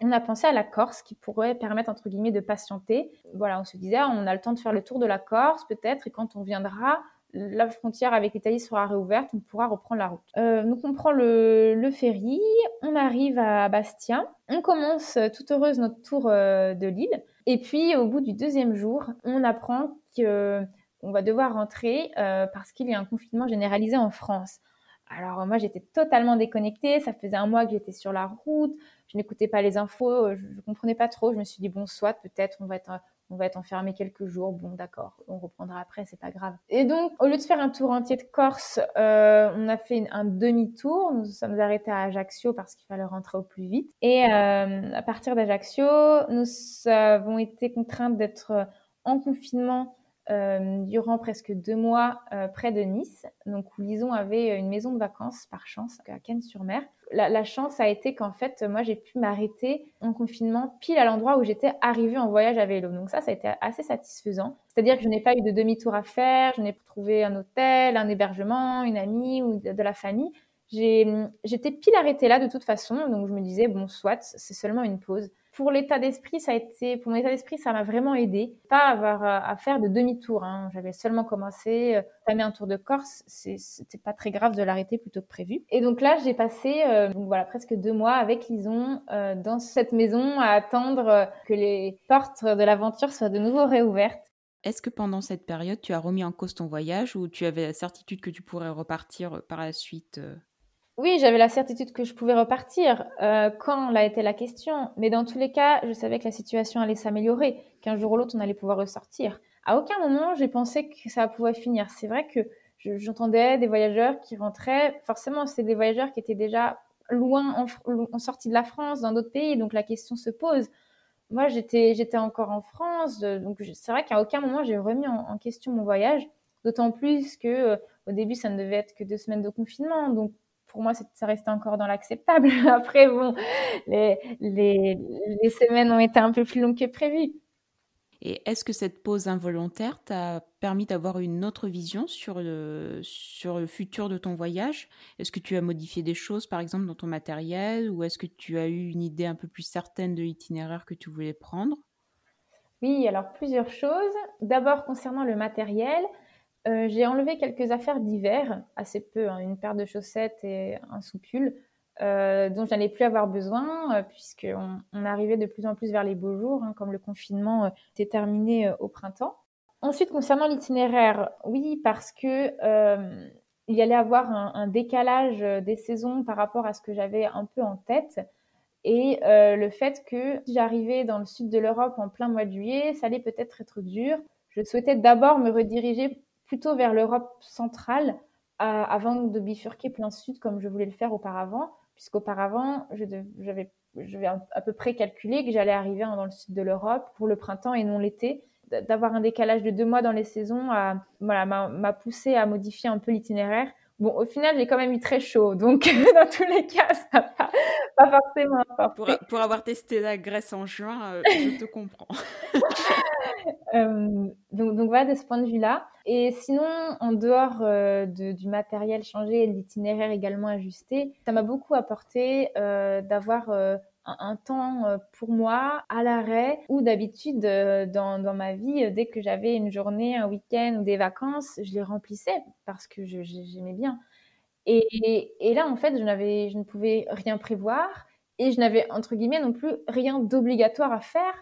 B: On a pensé à la Corse qui pourrait permettre, entre guillemets, de patienter. Voilà, on se disait, ah, on a le temps de faire le tour de la Corse, peut-être, et quand on viendra, la frontière avec l'Italie sera réouverte, on pourra reprendre la route. Euh, donc on prend le, ferry, on arrive à Bastia, on commence tout heureuse notre tour euh, de l'île, et puis au bout du deuxième jour, on apprend qu'on va devoir rentrer euh, parce qu'il y a un confinement généralisé en France. Alors moi, j'étais totalement déconnectée. Ça faisait un mois que j'étais sur la route. Je n'écoutais pas les infos. Je ne comprenais pas trop. Je me suis dit, bon, soit peut-être on va être on va être enfermé quelques jours. Bon, d'accord, on reprendra après, c'est pas grave. Et donc, au lieu de faire un tour entier de Corse, euh, on a fait un demi-tour. Nous sommes arrêtés à Ajaccio parce qu'il fallait rentrer au plus vite. Et euh, à partir d'Ajaccio, nous avons été contraints d'être en confinement euh, durant presque deux mois euh, près de Nice, donc où Lison avait une maison de vacances par chance à Cannes-sur-Mer. La, chance a été qu'en fait, moi, j'ai pu m'arrêter en confinement pile à l'endroit où j'étais arrivée en voyage à vélo. Donc ça, ça a été assez satisfaisant. C'est-à-dire que je n'ai pas eu de demi-tour à faire, je n'ai pas trouvé un hôtel, un hébergement, une amie ou de, de la famille. J'étais pile arrêtée là de toute façon, donc je me disais, bon, soit, c'est seulement une pause pour l'état d'esprit, ça a été, pour mon état d'esprit, ça m'a vraiment aidé. Pas avoir euh, à faire de demi-tour. Hein. J'avais seulement commencé, euh, mis un tour de Corse. C'était pas très grave de l'arrêter plutôt que prévu. Et donc là, j'ai passé, euh, voilà, presque deux mois avec Lison euh, dans cette maison à attendre que les portes de l'aventure soient de nouveau réouvertes.
A: Est-ce que pendant cette période, tu as remis en cause ton voyage ou tu avais la certitude que tu pourrais repartir par la suite
B: oui, j'avais la certitude que je pouvais repartir euh, quand l'a été la question, mais dans tous les cas, je savais que la situation allait s'améliorer, qu'un jour ou l'autre, on allait pouvoir ressortir. À aucun moment, j'ai pensé que ça pouvait finir. C'est vrai que j'entendais des voyageurs qui rentraient. Forcément, c'est des voyageurs qui étaient déjà loin en, en sortie de la France, dans d'autres pays, donc la question se pose. Moi, j'étais encore en France, donc c'est vrai qu'à aucun moment j'ai remis en, question mon voyage. D'autant plus que euh, au début, ça ne devait être que deux semaines de confinement, donc pour moi, ça restait encore dans l'acceptable. Après, bon, les, les, les, semaines ont été un peu plus longues que prévu.
A: Et est-ce que cette pause involontaire t'a permis d'avoir une autre vision sur le, sur le futur de ton voyage? Est-ce que tu as modifié des choses, par exemple, dans ton matériel? Ou est-ce que tu as eu une idée un peu plus certaine de l'itinéraire que tu voulais prendre?
B: Oui, alors plusieurs choses. D'abord, concernant le matériel, euh, j'ai enlevé quelques affaires d'hiver, assez peu, hein, une paire de chaussettes et un soupule, euh, dont je n'allais plus avoir besoin, euh, puisqu'on on arrivait de plus en plus vers les beaux jours, hein, comme le confinement était terminé au printemps. Ensuite, concernant l'itinéraire, oui, parce que il y avoir un, un, décalage des saisons par rapport à ce que j'avais un peu en tête. Et le fait que si j'arrivais dans le sud de l'Europe en plein mois de juillet, ça allait peut-être être dur. Je souhaitais d'abord me rediriger plutôt vers l'Europe centrale avant de bifurquer plein sud comme je voulais le faire auparavant, puisqu'auparavant, j'avais à peu près calculé que j'allais arriver dans le sud de l'Europe pour le printemps et non l'été. D'avoir un décalage de deux mois dans les saisons voilà, m'a poussé à modifier un peu l'itinéraire. Bon, au final, j'ai quand même eu très chaud, donc dans tous les cas, ça n'a pas, pas, forcément
A: pour, pour, avoir testé la Grèce en juin, euh, je te comprends.
B: Euh, donc, voilà, de ce point de vue-là. Et sinon, en dehors euh, du matériel changé et de l'itinéraire également ajusté, ça m'a beaucoup apporté euh, d'avoir un, temps pour moi à l'arrêt ou d'habitude dans, ma vie, dès que j'avais une journée, un week-end ou des vacances, je les remplissais parce que j'aimais bien. Et, là, en fait, je ne pouvais rien prévoir et je n'avais, entre guillemets, non plus rien d'obligatoire à faire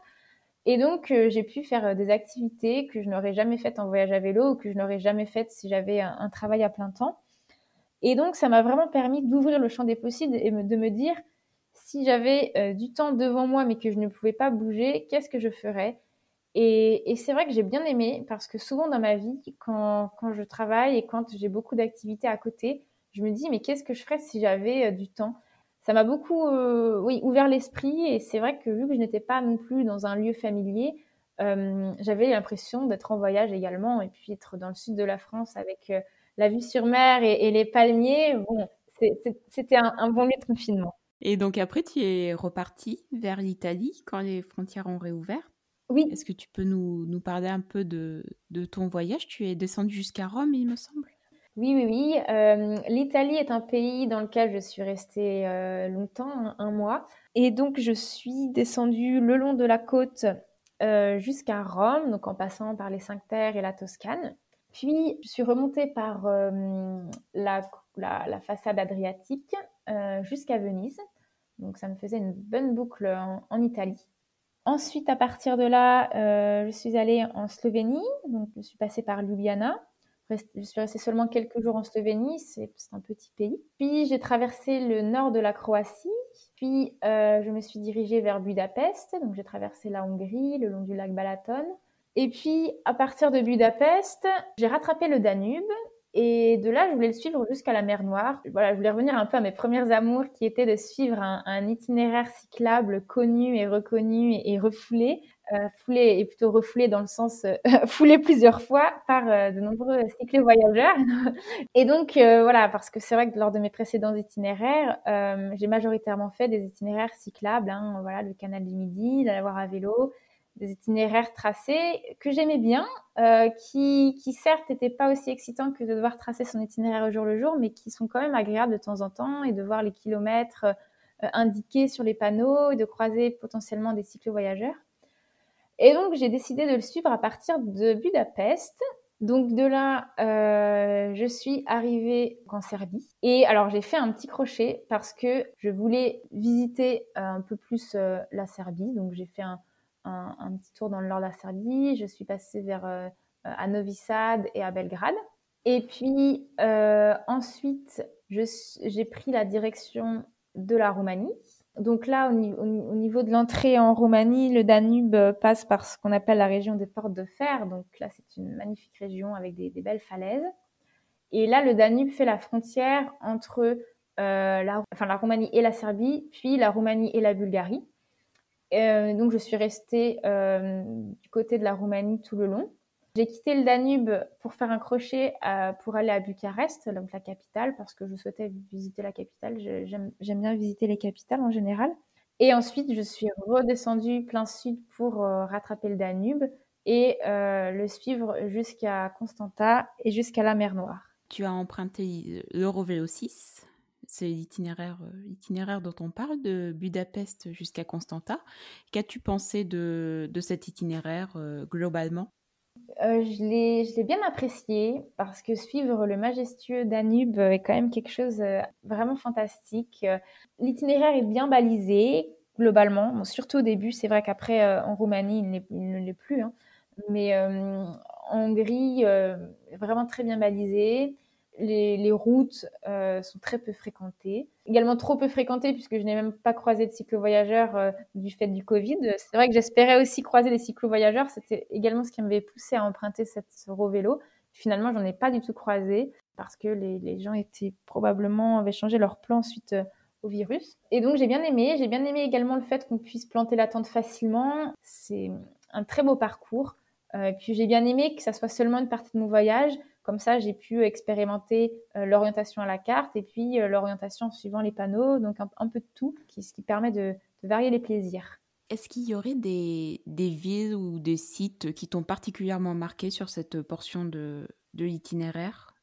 B: et donc, euh, j'ai pu faire euh, des activités que je n'aurais jamais faites en voyage à vélo ou que je n'aurais jamais faites si j'avais un, travail à plein temps. Et donc, ça m'a vraiment permis d'ouvrir le champ des possibles et de me dire, si j'avais euh, du temps devant moi mais que je ne pouvais pas bouger, qu'est-ce que je ferais? Et, et c'est vrai que j'ai bien aimé parce que souvent dans ma vie, quand, quand je travaille et quand j'ai beaucoup d'activités à côté, je me dis, mais qu'est-ce que je ferais si j'avais du temps? Ça m'a beaucoup euh, oui, ouvert l'esprit et c'est vrai que vu que je n'étais pas non plus dans un lieu familier, euh, j'avais l'impression d'être en voyage également et puis être dans le sud de la France avec euh, la vue sur mer et, les palmiers. Bon, c'était un, bon lieu de confinement.
A: Et donc après, tu es reparti vers l'Italie quand les frontières ont réouvert
B: Oui.
A: Est-ce que tu peux nous, nous parler un peu de, de ton voyage? Tu es descendu jusqu'à Rome, il me semble?
B: Oui, oui, oui. Euh, L'Italie est un pays dans lequel je suis restée euh, longtemps, un, mois. Et donc, je suis descendue le long de la côte euh, jusqu'à Rome, donc en passant par les Cinq Terres et la Toscane. Puis, je suis remontée par la, façade adriatique jusqu'à Venise. Donc, ça me faisait une bonne boucle en, en Italie. Ensuite, à partir de là, je suis allée en Slovénie. Donc, je suis passée par Ljubljana je suis restée seulement quelques jours en Slovénie, c'est un petit pays. Puis j'ai traversé le nord de la Croatie, puis euh, je me suis dirigée vers Budapest, donc j'ai traversé la Hongrie, le long du lac Balaton. Et puis à partir de Budapest, j'ai rattrapé le Danube et de là, je voulais le suivre jusqu'à la mer Noire. Voilà, je voulais revenir un peu à mes premières amours qui étaient de suivre un, itinéraire cyclable connu et reconnu et, refoulé. Euh, foulé et plutôt refoulé dans le sens euh, foulé plusieurs fois par euh, de nombreux cyclistes voyageurs. et donc euh, voilà, parce que c'est vrai que lors de mes précédents itinéraires, j'ai majoritairement fait des itinéraires cyclables. Hein, voilà, le canal du Midi, d'aller voir à vélo, des itinéraires tracés que j'aimais bien, euh, qui, qui certes n'étaient pas aussi excitants que de devoir tracer son itinéraire au jour le jour, mais qui sont quand même agréables de temps en temps et de voir les kilomètres euh, indiqués sur les panneaux et de croiser potentiellement des cyclo-voyageurs. Et donc j'ai décidé de le suivre à partir de Budapest. Donc de là, euh, je suis arrivée en Serbie. Et alors j'ai fait un petit crochet parce que je voulais visiter un peu plus la Serbie. Donc j'ai fait un, un, petit tour dans le nord de la Serbie. Je suis passée vers euh, à Novi Sad et à Belgrade. Et puis euh, ensuite, j'ai pris la direction de la Roumanie. Donc là, au, niveau de l'entrée en Roumanie, le Danube passe par ce qu'on appelle la région des portes de fer. Donc là, c'est une magnifique région avec des, belles falaises. Et là, le Danube fait la frontière entre euh, la Roumanie et la Serbie, puis la Roumanie et la Bulgarie. Euh, donc, je suis restée euh, du côté de la Roumanie tout le long. J'ai quitté le Danube pour faire un crochet pour aller à Bucarest, donc la capitale, parce que je souhaitais visiter la capitale. J'aime bien visiter les capitales en général. Et ensuite, je suis redescendue plein sud pour euh, rattraper le Danube et le suivre jusqu'à Constanta et jusqu'à la mer Noire.
A: Tu as emprunté l'Eurovélo 6 c'est l'itinéraire, euh, itinéraire dont on parle, de Budapest jusqu'à Constanta. Qu'as-tu pensé de, de cet itinéraire euh, globalement?
B: Euh, je l'ai bien apprécié parce que suivre le majestueux Danube est quand même quelque chose vraiment fantastique. L'itinéraire est bien balisé globalement, surtout au début. C'est vrai qu'après en Roumanie il, ne l'est plus, hein. mais en Hongrie vraiment très bien balisé les, routes euh, sont très peu fréquentées. Également trop peu fréquentées puisque je n'ai même pas croisé de cyclo-voyageurs euh, du fait du Covid. C'est vrai que j'espérais aussi croiser des cyclo-voyageurs. C'était également ce qui m'avait poussé à emprunter cette vélo. Finalement, j'en ai pas du tout croisé parce que les, gens étaient probablement avaient changé leur plan suite euh, au virus. Et donc j'ai bien aimé. J'ai bien aimé également le fait qu'on puisse planter la tente facilement. C'est un très beau parcours. puis j'ai bien aimé que ça soit seulement une partie de mon voyage comme ça, j'ai pu expérimenter euh, l'orientation à la carte et puis euh, l'orientation suivant les panneaux, donc un, peu de tout, ce qui permet de, varier les plaisirs.
A: Est-ce qu'il y aurait des, villes ou des sites qui t'ont particulièrement marqué sur cette portion de, l'itinéraire?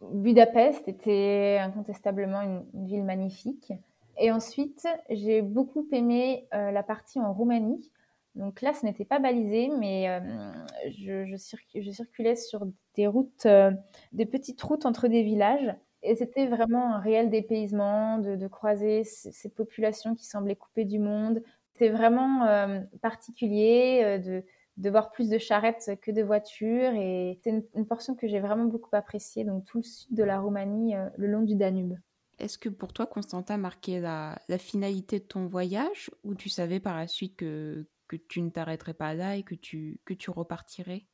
B: Budapest était incontestablement une, ville magnifique. Et ensuite, j'ai beaucoup aimé euh, la partie en Roumanie donc là, ce n'était pas balisé, mais euh, je, circulais sur des routes, euh, des petites routes entre des villages. Et c'était vraiment un réel dépaysement de, croiser ces, populations qui semblaient coupées du monde. C'était vraiment euh, particulier de, voir plus de charrettes que de voitures. Et c'est une, portion que j'ai vraiment beaucoup appréciée, donc tout le sud de la Roumanie, le long du Danube.
A: Est-ce que pour toi, Constantin marquait la, finalité de ton voyage ou tu savais par la suite que, que tu ne t'arrêterais pas là et que tu, repartirais?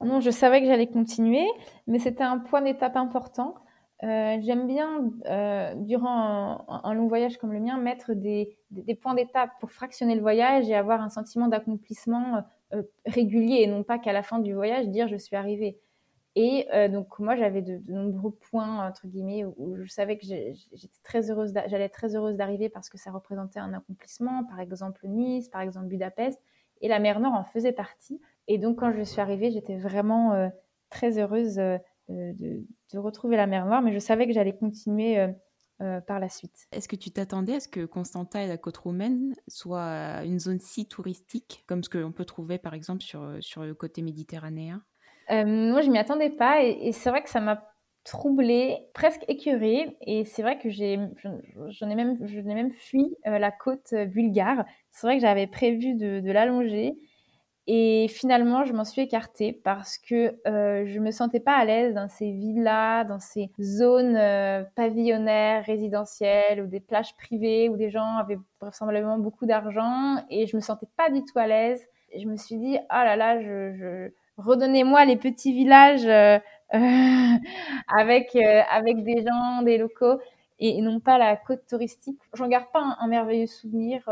B: Non, je savais que j'allais continuer, mais c'était un point d'étape important. Euh, j'aime bien, euh, durant un, long voyage comme le mien, mettre des, points d'étape pour fractionner le voyage et avoir un sentiment d'accomplissement euh, régulier et non pas qu'à la fin du voyage dire je suis arrivé. Et donc moi j'avais de, nombreux points entre guillemets où, je savais que j'étais très heureuse, j'allais être très heureuse d'arriver parce que ça représentait un accomplissement, par exemple Nice, par exemple Budapest, et la mer Nord en faisait partie. Et donc quand je suis arrivée, j'étais vraiment très heureuse de, de, retrouver la mer Noire, mais je savais que j'allais continuer par la suite.
A: Est-ce que tu t'attendais à ce que Constanta et la côte roumaine soient une zone si touristique comme ce qu'on peut trouver par exemple sur, sur le côté méditerranéen?
B: Euh, moi, je m'y attendais pas et, c'est vrai que ça m'a troublée, presque écœurée. Et c'est vrai que j'en ai même, même fui euh, la côte bulgare. C'est vrai que j'avais prévu de, l'allonger. Et finalement, je m'en suis écartée parce que euh, je me sentais pas à l'aise dans ces villas, dans ces zones euh, pavillonnaires, résidentielles, ou des plages privées où des gens avaient vraisemblablement beaucoup d'argent, et je me sentais pas du tout à l'aise. Et je me suis dit, ah là là, je, je... redonnez-moi les petits villages euh, avec avec des gens, des locaux, et, non pas la côte touristique. J'en garde pas un, merveilleux souvenir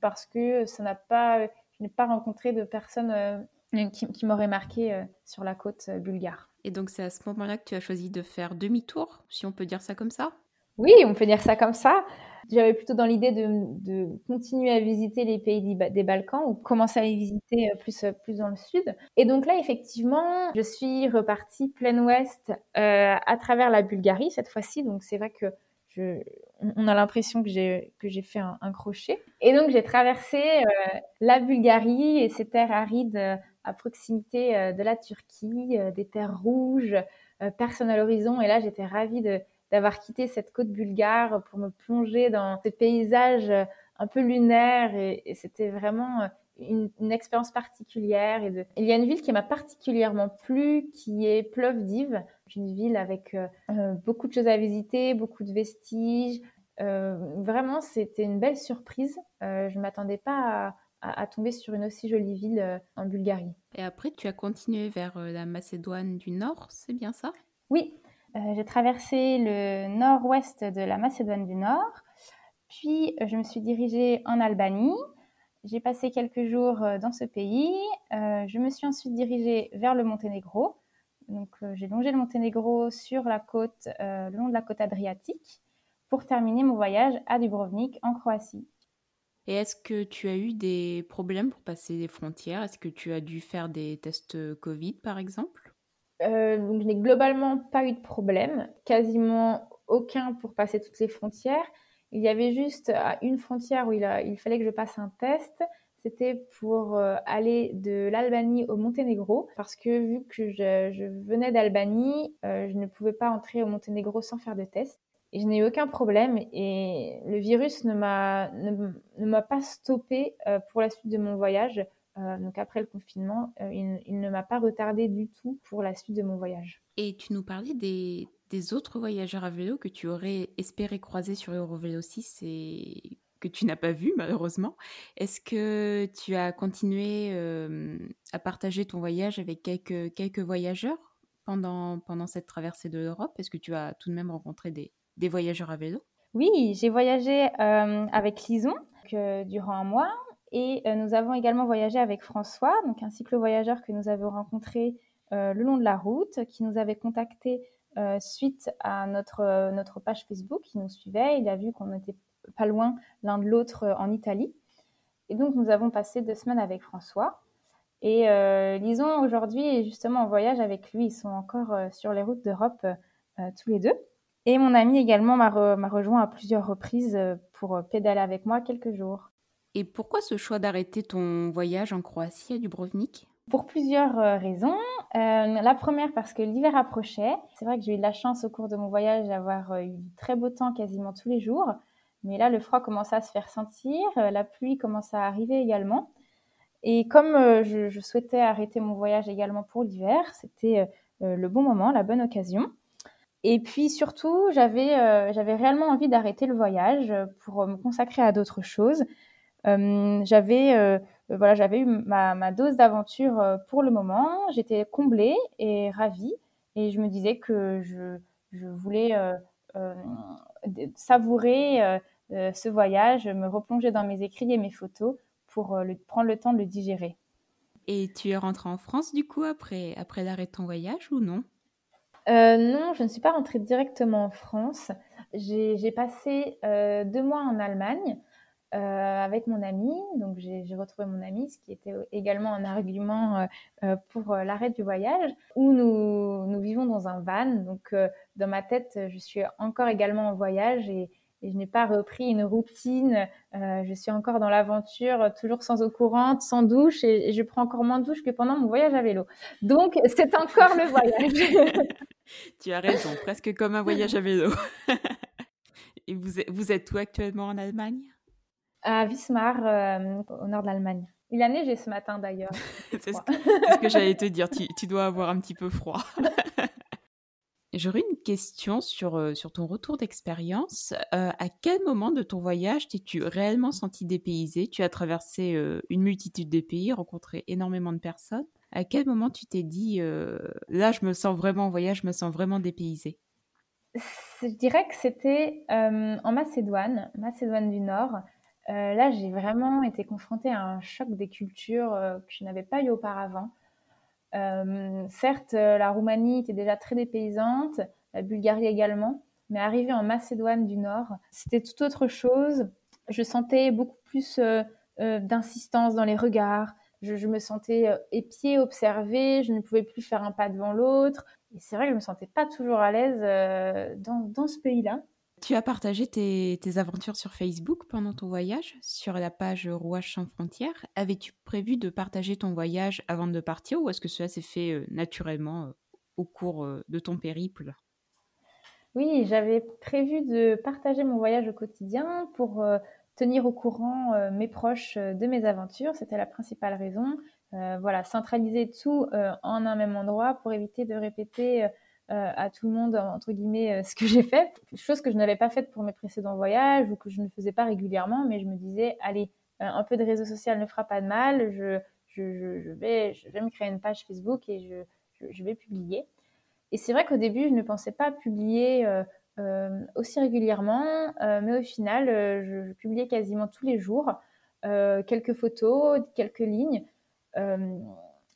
B: parce que ça n'a pas je n'ai pas rencontré de personnes euh, qui, qui m'auraient marqué euh, sur la côte euh, bulgare.
A: Et donc c'est à ce moment-là que tu as choisi de faire demi-tour, si on peut dire ça comme ça?
B: Oui, on peut dire ça comme ça. J'avais plutôt dans l'idée de, de, continuer à visiter les pays des Balkans ou commencer à les visiter plus, plus dans le sud. Et donc là, effectivement, je suis repartie plein ouest euh, à travers la Bulgarie cette fois-ci. Donc c'est vrai que on a l'impression que j'ai que j'ai fait un, crochet. Et donc j'ai traversé euh, la Bulgarie et ces terres arides euh, à proximité euh, de la Turquie, des terres rouges, personne à l'horizon. Et là j'étais ravie de d'avoir quitté cette côte bulgare pour me plonger dans ces paysages un peu lunaires et c'était vraiment une, expérience particulière. Et de... Il y a une ville qui m'a particulièrement plu, qui est Plovdiv, une ville avec euh, euh, beaucoup de choses à visiter, beaucoup de vestiges. Euh, vraiment, c'était une belle surprise. je ne m'attendais pas à, à, tomber sur une aussi jolie ville en Bulgarie.
A: Et après, tu as continué vers la Macédoine du Nord, c'est bien ça?
B: Oui, j'ai traversé le nord-ouest de la Macédoine du Nord. Puis, je me suis dirigée en Albanie. J'ai passé quelques jours euh, dans ce pays. Euh, je me suis ensuite dirigée vers le Monténégro. Donc, euh, j'ai longé le Monténégro sur la côte, le long de la côte adriatique, pour terminer mon voyage à Dubrovnik, en Croatie.
A: Et est-ce que tu as eu des problèmes pour passer les frontières? Est-ce que tu as dû faire des tests Covid, par exemple?
B: Donc, Je n'ai globalement pas eu de problème, quasiment aucun pour passer toutes les frontières. Il y avait juste à une frontière où il, il fallait que je passe un test. C'était pour euh, aller de l'Albanie au Monténégro, parce que vu que je, venais d'Albanie, euh, je ne pouvais pas entrer au Monténégro sans faire de test. Et je n'ai eu aucun problème et le virus ne m'a ne, m'a pas stoppé euh, pour la suite de mon voyage. Donc après le confinement, il, il ne m'a pas retardé du tout pour la suite de mon voyage.
A: Et tu nous parlais des, des autres voyageurs à vélo que tu aurais espéré croiser sur Eurovélo 6 et que tu n'as pas vu malheureusement. Est-ce que tu as continué euh, à partager ton voyage avec quelques, quelques voyageurs pendant, pendant cette traversée de l'Europe? Est-ce que tu as tout de même rencontré des, des voyageurs à vélo?
B: Oui, j'ai voyagé euh, avec Lison durant un mois et euh, nous avons également voyagé avec François, donc un cyclo-voyageur que nous avons rencontré le long de la route, qui nous avait contacté euh, suite à notre, euh, notre page Facebook, qui nous suivait. Il a vu qu'on n'était pas loin l'un de l'autre euh, en Italie. Et donc, nous avons passé deux semaines avec François. Et euh, Lison, aujourd'hui, est justement en voyage avec lui. Ils sont encore sur les routes d'Europe tous les deux. Et mon ami également m'a, rejoint à plusieurs reprises pour pédaler avec moi quelques jours.
A: Et pourquoi ce choix d'arrêter ton voyage en Croatie à Dubrovnik?
B: Pour plusieurs euh, raisons. Euh, la première parce que l'hiver approchait. C'est vrai que j'ai eu de la chance au cours de mon voyage d'avoir euh, eu du très beau temps quasiment tous les jours. Mais là, le froid commençait à se faire sentir, la pluie commençait à arriver également. Et comme je, souhaitais arrêter mon voyage également pour l'hiver, c'était le bon moment, la bonne occasion. Et puis surtout, j'avais j'avais réellement envie d'arrêter le voyage pour me consacrer à d'autres choses. J'avais euh, voilà, j'avais eu ma, dose d'aventure euh, pour le moment. J'étais comblée et ravie. Et je me disais que je, voulais euh, savourer ce voyage, me replonger dans mes écrits et mes photos pour prendre le temps de le digérer.
A: Et tu es rentrée en France du coup après, après l'arrêt de ton voyage ou non?
B: Non, je ne suis pas rentrée directement en France. J'ai passé deux mois en Allemagne euh, avec mon ami. Donc j'ai retrouvé mon ami, ce qui était également un argument euh, euh, pour l'arrêt du voyage, où nous, nous vivons dans un van. Donc dans ma tête, je suis encore également en voyage et, je n'ai pas repris une routine. je suis encore dans l'aventure, toujours sans eau courante, sans douche, et, je prends encore moins de douche que pendant mon voyage à vélo. Donc, c'est encore le voyage.
A: tu as raison, presque comme un voyage à vélo. et vous êtes, vous êtes où actuellement en Allemagne?
B: À Wismar, euh, au nord de l'Allemagne. Il a neigé ce matin d'ailleurs.
A: c'est ce, que j'allais te dire, tu, dois avoir un petit peu froid. J'aurais une question sur, euh, sur ton retour d'expérience. Euh, à quel moment de ton voyage t'es-tu réellement senti dépaysé? Tu as traversé euh, une multitude de pays, rencontré énormément de personnes. À quel moment tu t'es dit, là je me sens vraiment en voyage, je me sens vraiment dépaysé?
B: Je dirais que c'était en Macédoine, Macédoine du Nord. Là, j'ai vraiment été confrontée à un choc des cultures que je n'avais pas eu auparavant. Euh, certes, euh, la Roumanie était déjà très dépaysante, la Bulgarie également, mais arrivé en Macédoine du Nord, c'était tout autre chose. Je sentais beaucoup plus euh, d'insistance dans les regards. Je, me sentais épiée, observée. Je ne pouvais plus faire un pas devant l'autre. Et c'est vrai que je me sentais pas toujours à l'aise dans ce pays-là.
A: Tu as partagé tes, aventures sur Facebook pendant ton voyage, sur la page Rouage sans frontières. Avais-tu prévu de partager ton voyage avant de partir ou est-ce que cela s'est fait euh, naturellement euh, au cours euh, de ton périple?
B: Oui, j'avais prévu de partager mon voyage au quotidien pour tenir au courant mes proches de mes aventures. C'était la principale raison. voilà, centraliser tout en un même endroit pour éviter de répéter à tout le monde, entre guillemets, euh, ce que j'ai fait. Chose que je n'avais pas faite pour mes précédents voyages ou que je ne faisais pas régulièrement, mais je me disais, allez, euh, un peu de réseau social ne fera pas de mal, je, je, je, vais, je vais me créer une page Facebook et je, je vais publier. Et c'est vrai qu'au début, je ne pensais pas publier aussi régulièrement, mais au final, je, publiais quasiment tous les jours quelques photos, quelques lignes.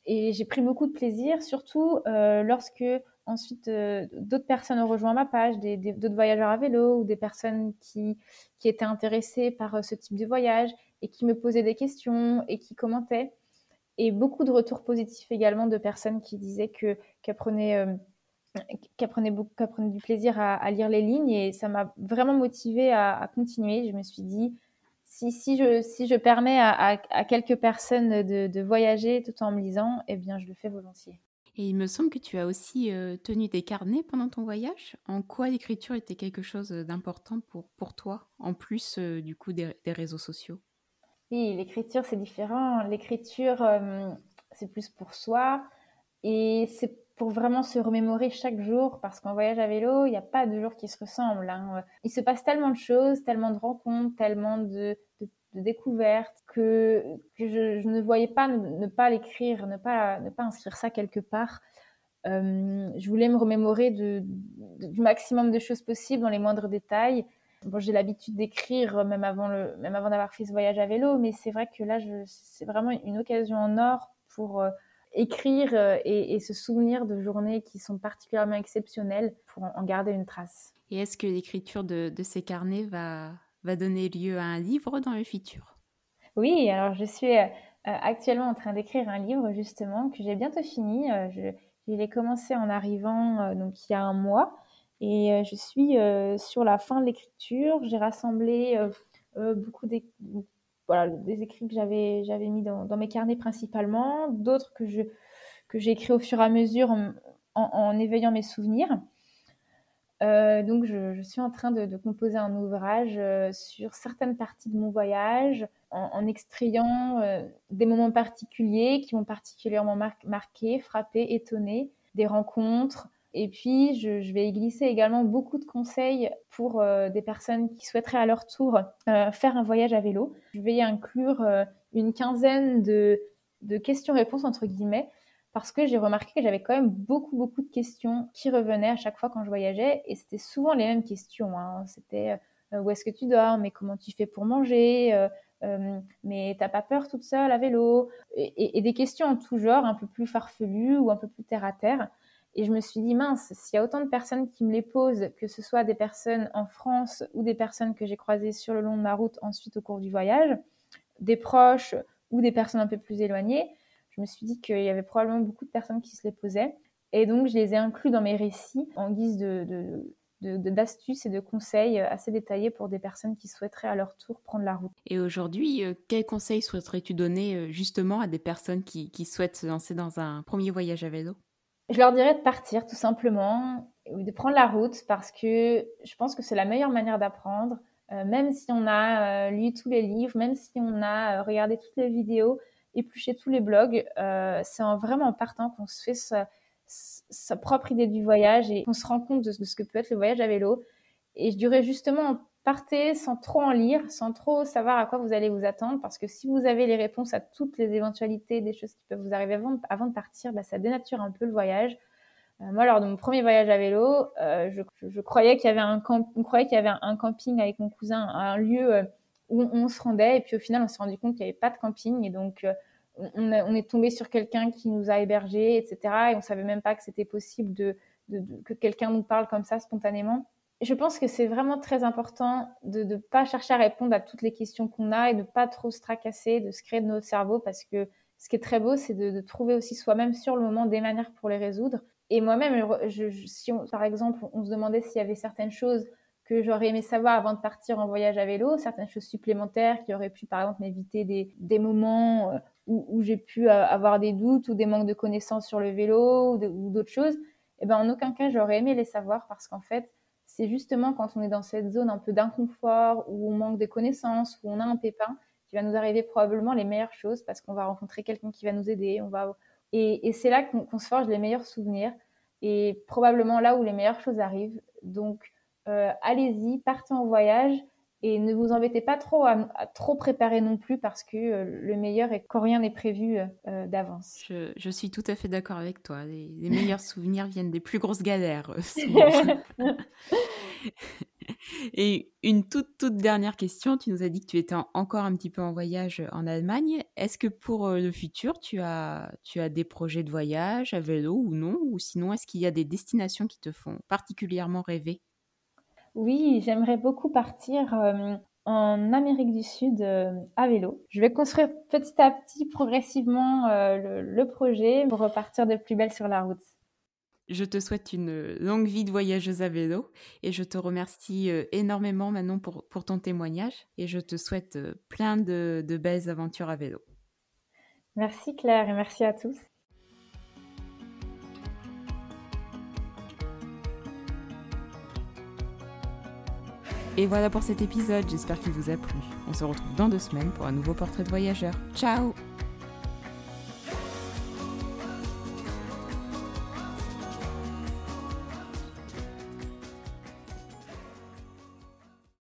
B: et j'ai pris beaucoup de plaisir, surtout lorsque Ensuite, euh, d'autres personnes ont rejoint ma page, d'autres voyageurs à vélo ou des personnes qui, étaient intéressées par euh, ce type de voyage et qui me posaient des questions et qui commentaient. Et beaucoup de retours positifs également de personnes qui disaient que qu'elles prenaient, euh, du plaisir à, lire les lignes et ça m'a vraiment motivée à, continuer. Je me suis dit, si, je, permets à, à quelques personnes de, de, voyager tout en me lisant, eh bien, je le fais volontiers.
A: Et il me semble que tu as aussi euh, tenu des carnets pendant ton voyage. En quoi l'écriture était quelque chose d'important pour, pour toi, en plus euh, du coup des, réseaux sociaux?
B: Oui, l'écriture c'est différent. L'écriture euh, c'est plus pour soi et c'est pour vraiment se remémorer chaque jour parce qu'en voyage à vélo, il n'y a pas de jour qui se ressemble. Hein. Il se passe tellement de choses, tellement de rencontres, tellement de, de découverte, que, que je, ne voyais pas ne, pas l'écrire, ne pas, ne pas inscrire ça quelque part. Euh, je voulais me remémorer du maximum de choses possibles dans les moindres détails. Bon, j'ai l'habitude d'écrire même avant, le, même avant d'avoir fait ce voyage à vélo, mais c'est vrai que là, c'est vraiment une occasion en or pour euh, écrire euh, et, se souvenir de journées qui sont particulièrement exceptionnelles pour en, garder une trace.
A: Et est-ce que l'écriture de ces carnets va, va donner lieu à un livre dans le futur.
B: Oui, alors je suis euh, actuellement en train d'écrire un livre justement que j'ai bientôt fini. Euh, je, l'ai commencé en arrivant euh, donc il y a un mois et je suis sur la fin de l'écriture. J'ai rassemblé beaucoup des, voilà, des écrits que j'avais, j'avais mis dans, mes carnets principalement, d'autres que, je, que j'ai écrits au fur et à mesure en éveillant mes souvenirs. Euh, donc, je, suis en train de, composer un ouvrage euh, sur certaines parties de mon voyage, en, extrayant euh, des moments particuliers qui m'ont particulièrement marqué, frappé, étonné, des rencontres. Et puis, je, vais y glisser également beaucoup de conseils pour des personnes qui souhaiteraient à leur tour faire un voyage à vélo. Je vais y inclure une quinzaine de questions-réponses, entre guillemets, parce que j'ai remarqué que j'avais quand même beaucoup, beaucoup de questions qui revenaient à chaque fois quand je voyageais, et c'était souvent les mêmes questions. Hein. C'était euh, où est-ce que tu dors, mais comment tu fais pour manger, euh, euh, mais t'as pas peur toute seule à vélo, et, des questions en tout genre, un peu plus farfelues ou un peu plus terre à terre. Et je me suis dit, mince, s'il y a autant de personnes qui me les posent, que ce soit des personnes en France ou des personnes que j'ai croisées sur le long de ma route ensuite au cours du voyage, des proches ou des personnes un peu plus éloignées, je me suis dit qu'il y avait probablement beaucoup de personnes qui se les posaient. Et donc, je les ai inclus dans mes récits en guise de, d'astuces et de conseils assez détaillés pour des personnes qui souhaiteraient à leur tour prendre la route.
A: Et aujourd'hui, euh, quels conseils souhaiterais-tu donner euh, justement à des personnes qui, souhaitent se lancer dans un premier voyage à vélo?
B: Je leur dirais de partir tout simplement, ou de prendre la route parce que je pense que c'est la meilleure manière d'apprendre. Euh, même si on a lu tous les livres, même si on a regardé toutes les vidéos, éplucher tous les blogs. c'est en vraiment en partant qu'on se fait sa, sa, propre idée du voyage et qu'on se rend compte de, ce que peut être le voyage à vélo. Et je dirais justement, partez sans trop en lire, sans trop savoir à quoi vous allez vous attendre, parce que si vous avez les réponses à toutes les éventualités des choses qui peuvent vous arriver avant, avant de partir, bah, ça dénature un peu le voyage. Euh, moi, lors de mon premier voyage à vélo, euh, je, je, croyais qu'il y avait un on croyait qu'il y avait un, camping avec mon cousin, un lieu euh, où on, se rendait, et puis au final, on s'est rendu compte qu'il n'y avait pas de camping, et donc on, on, est tombé sur quelqu'un qui nous a hébergés, etc. Et on savait même pas que c'était possible de, que quelqu'un nous parle comme ça spontanément je pense que c'est vraiment très important de ne pas chercher à répondre à toutes les questions qu'on a et de ne pas trop se tracasser, de se créer de notre cerveau parce que ce qui est très beau, c'est de, trouver aussi soi-même sur le moment des manières pour les résoudre. Et moi-même, si par exemple, on se demandait s'il y avait certaines choses que j'aurais aimé savoir avant de partir en voyage à vélo, certaines choses supplémentaires qui auraient pu, par exemple, m'éviter des, moments euh, où, j'ai pu euh, avoir des doutes ou des manques de connaissances sur le vélo ou d'autres choses, eh ben, en aucun cas, j'aurais aimé les savoir parce qu'en fait, c'est justement quand on est dans cette zone un peu d'inconfort, où on manque de connaissances, où on a un pépin, qui va nous arriver probablement les meilleures choses parce qu'on va rencontrer quelqu'un qui va nous aider. On va... Et, c'est là qu'on se forge les meilleurs souvenirs et probablement là où les meilleures choses arrivent. Donc, euh, allez-y, partez en voyage et ne vous embêtez pas trop à, trop préparer non plus parce que euh, le meilleur est quand rien n'est prévu euh, d'avance.
A: Je, suis tout à fait d'accord avec toi. Les, meilleurs souvenirs viennent des plus grosses galères. Et une toute, toute dernière question. Tu nous as dit que tu étais encore un petit peu en voyage en Allemagne. Est-ce que pour le futur, tu as, tu as des projets de voyage à vélo ou non? Ou sinon, est-ce qu'il y a des destinations qui te font particulièrement rêver?
B: Oui, j'aimerais beaucoup partir euh, en Amérique du Sud euh, à vélo. Je vais construire petit à petit, progressivement, euh, le, projet pour repartir de plus belle sur la route.
A: Je te souhaite une longue vie de voyageuse à vélo et je te remercie énormément Manon pour, pour ton témoignage et je te souhaite plein de belles aventures à vélo.
B: Merci Claire et merci à tous.
A: Et voilà pour cet épisode, j'espère qu'il vous a plu. On se retrouve dans deux semaines pour un nouveau portrait de voyageur. Ciao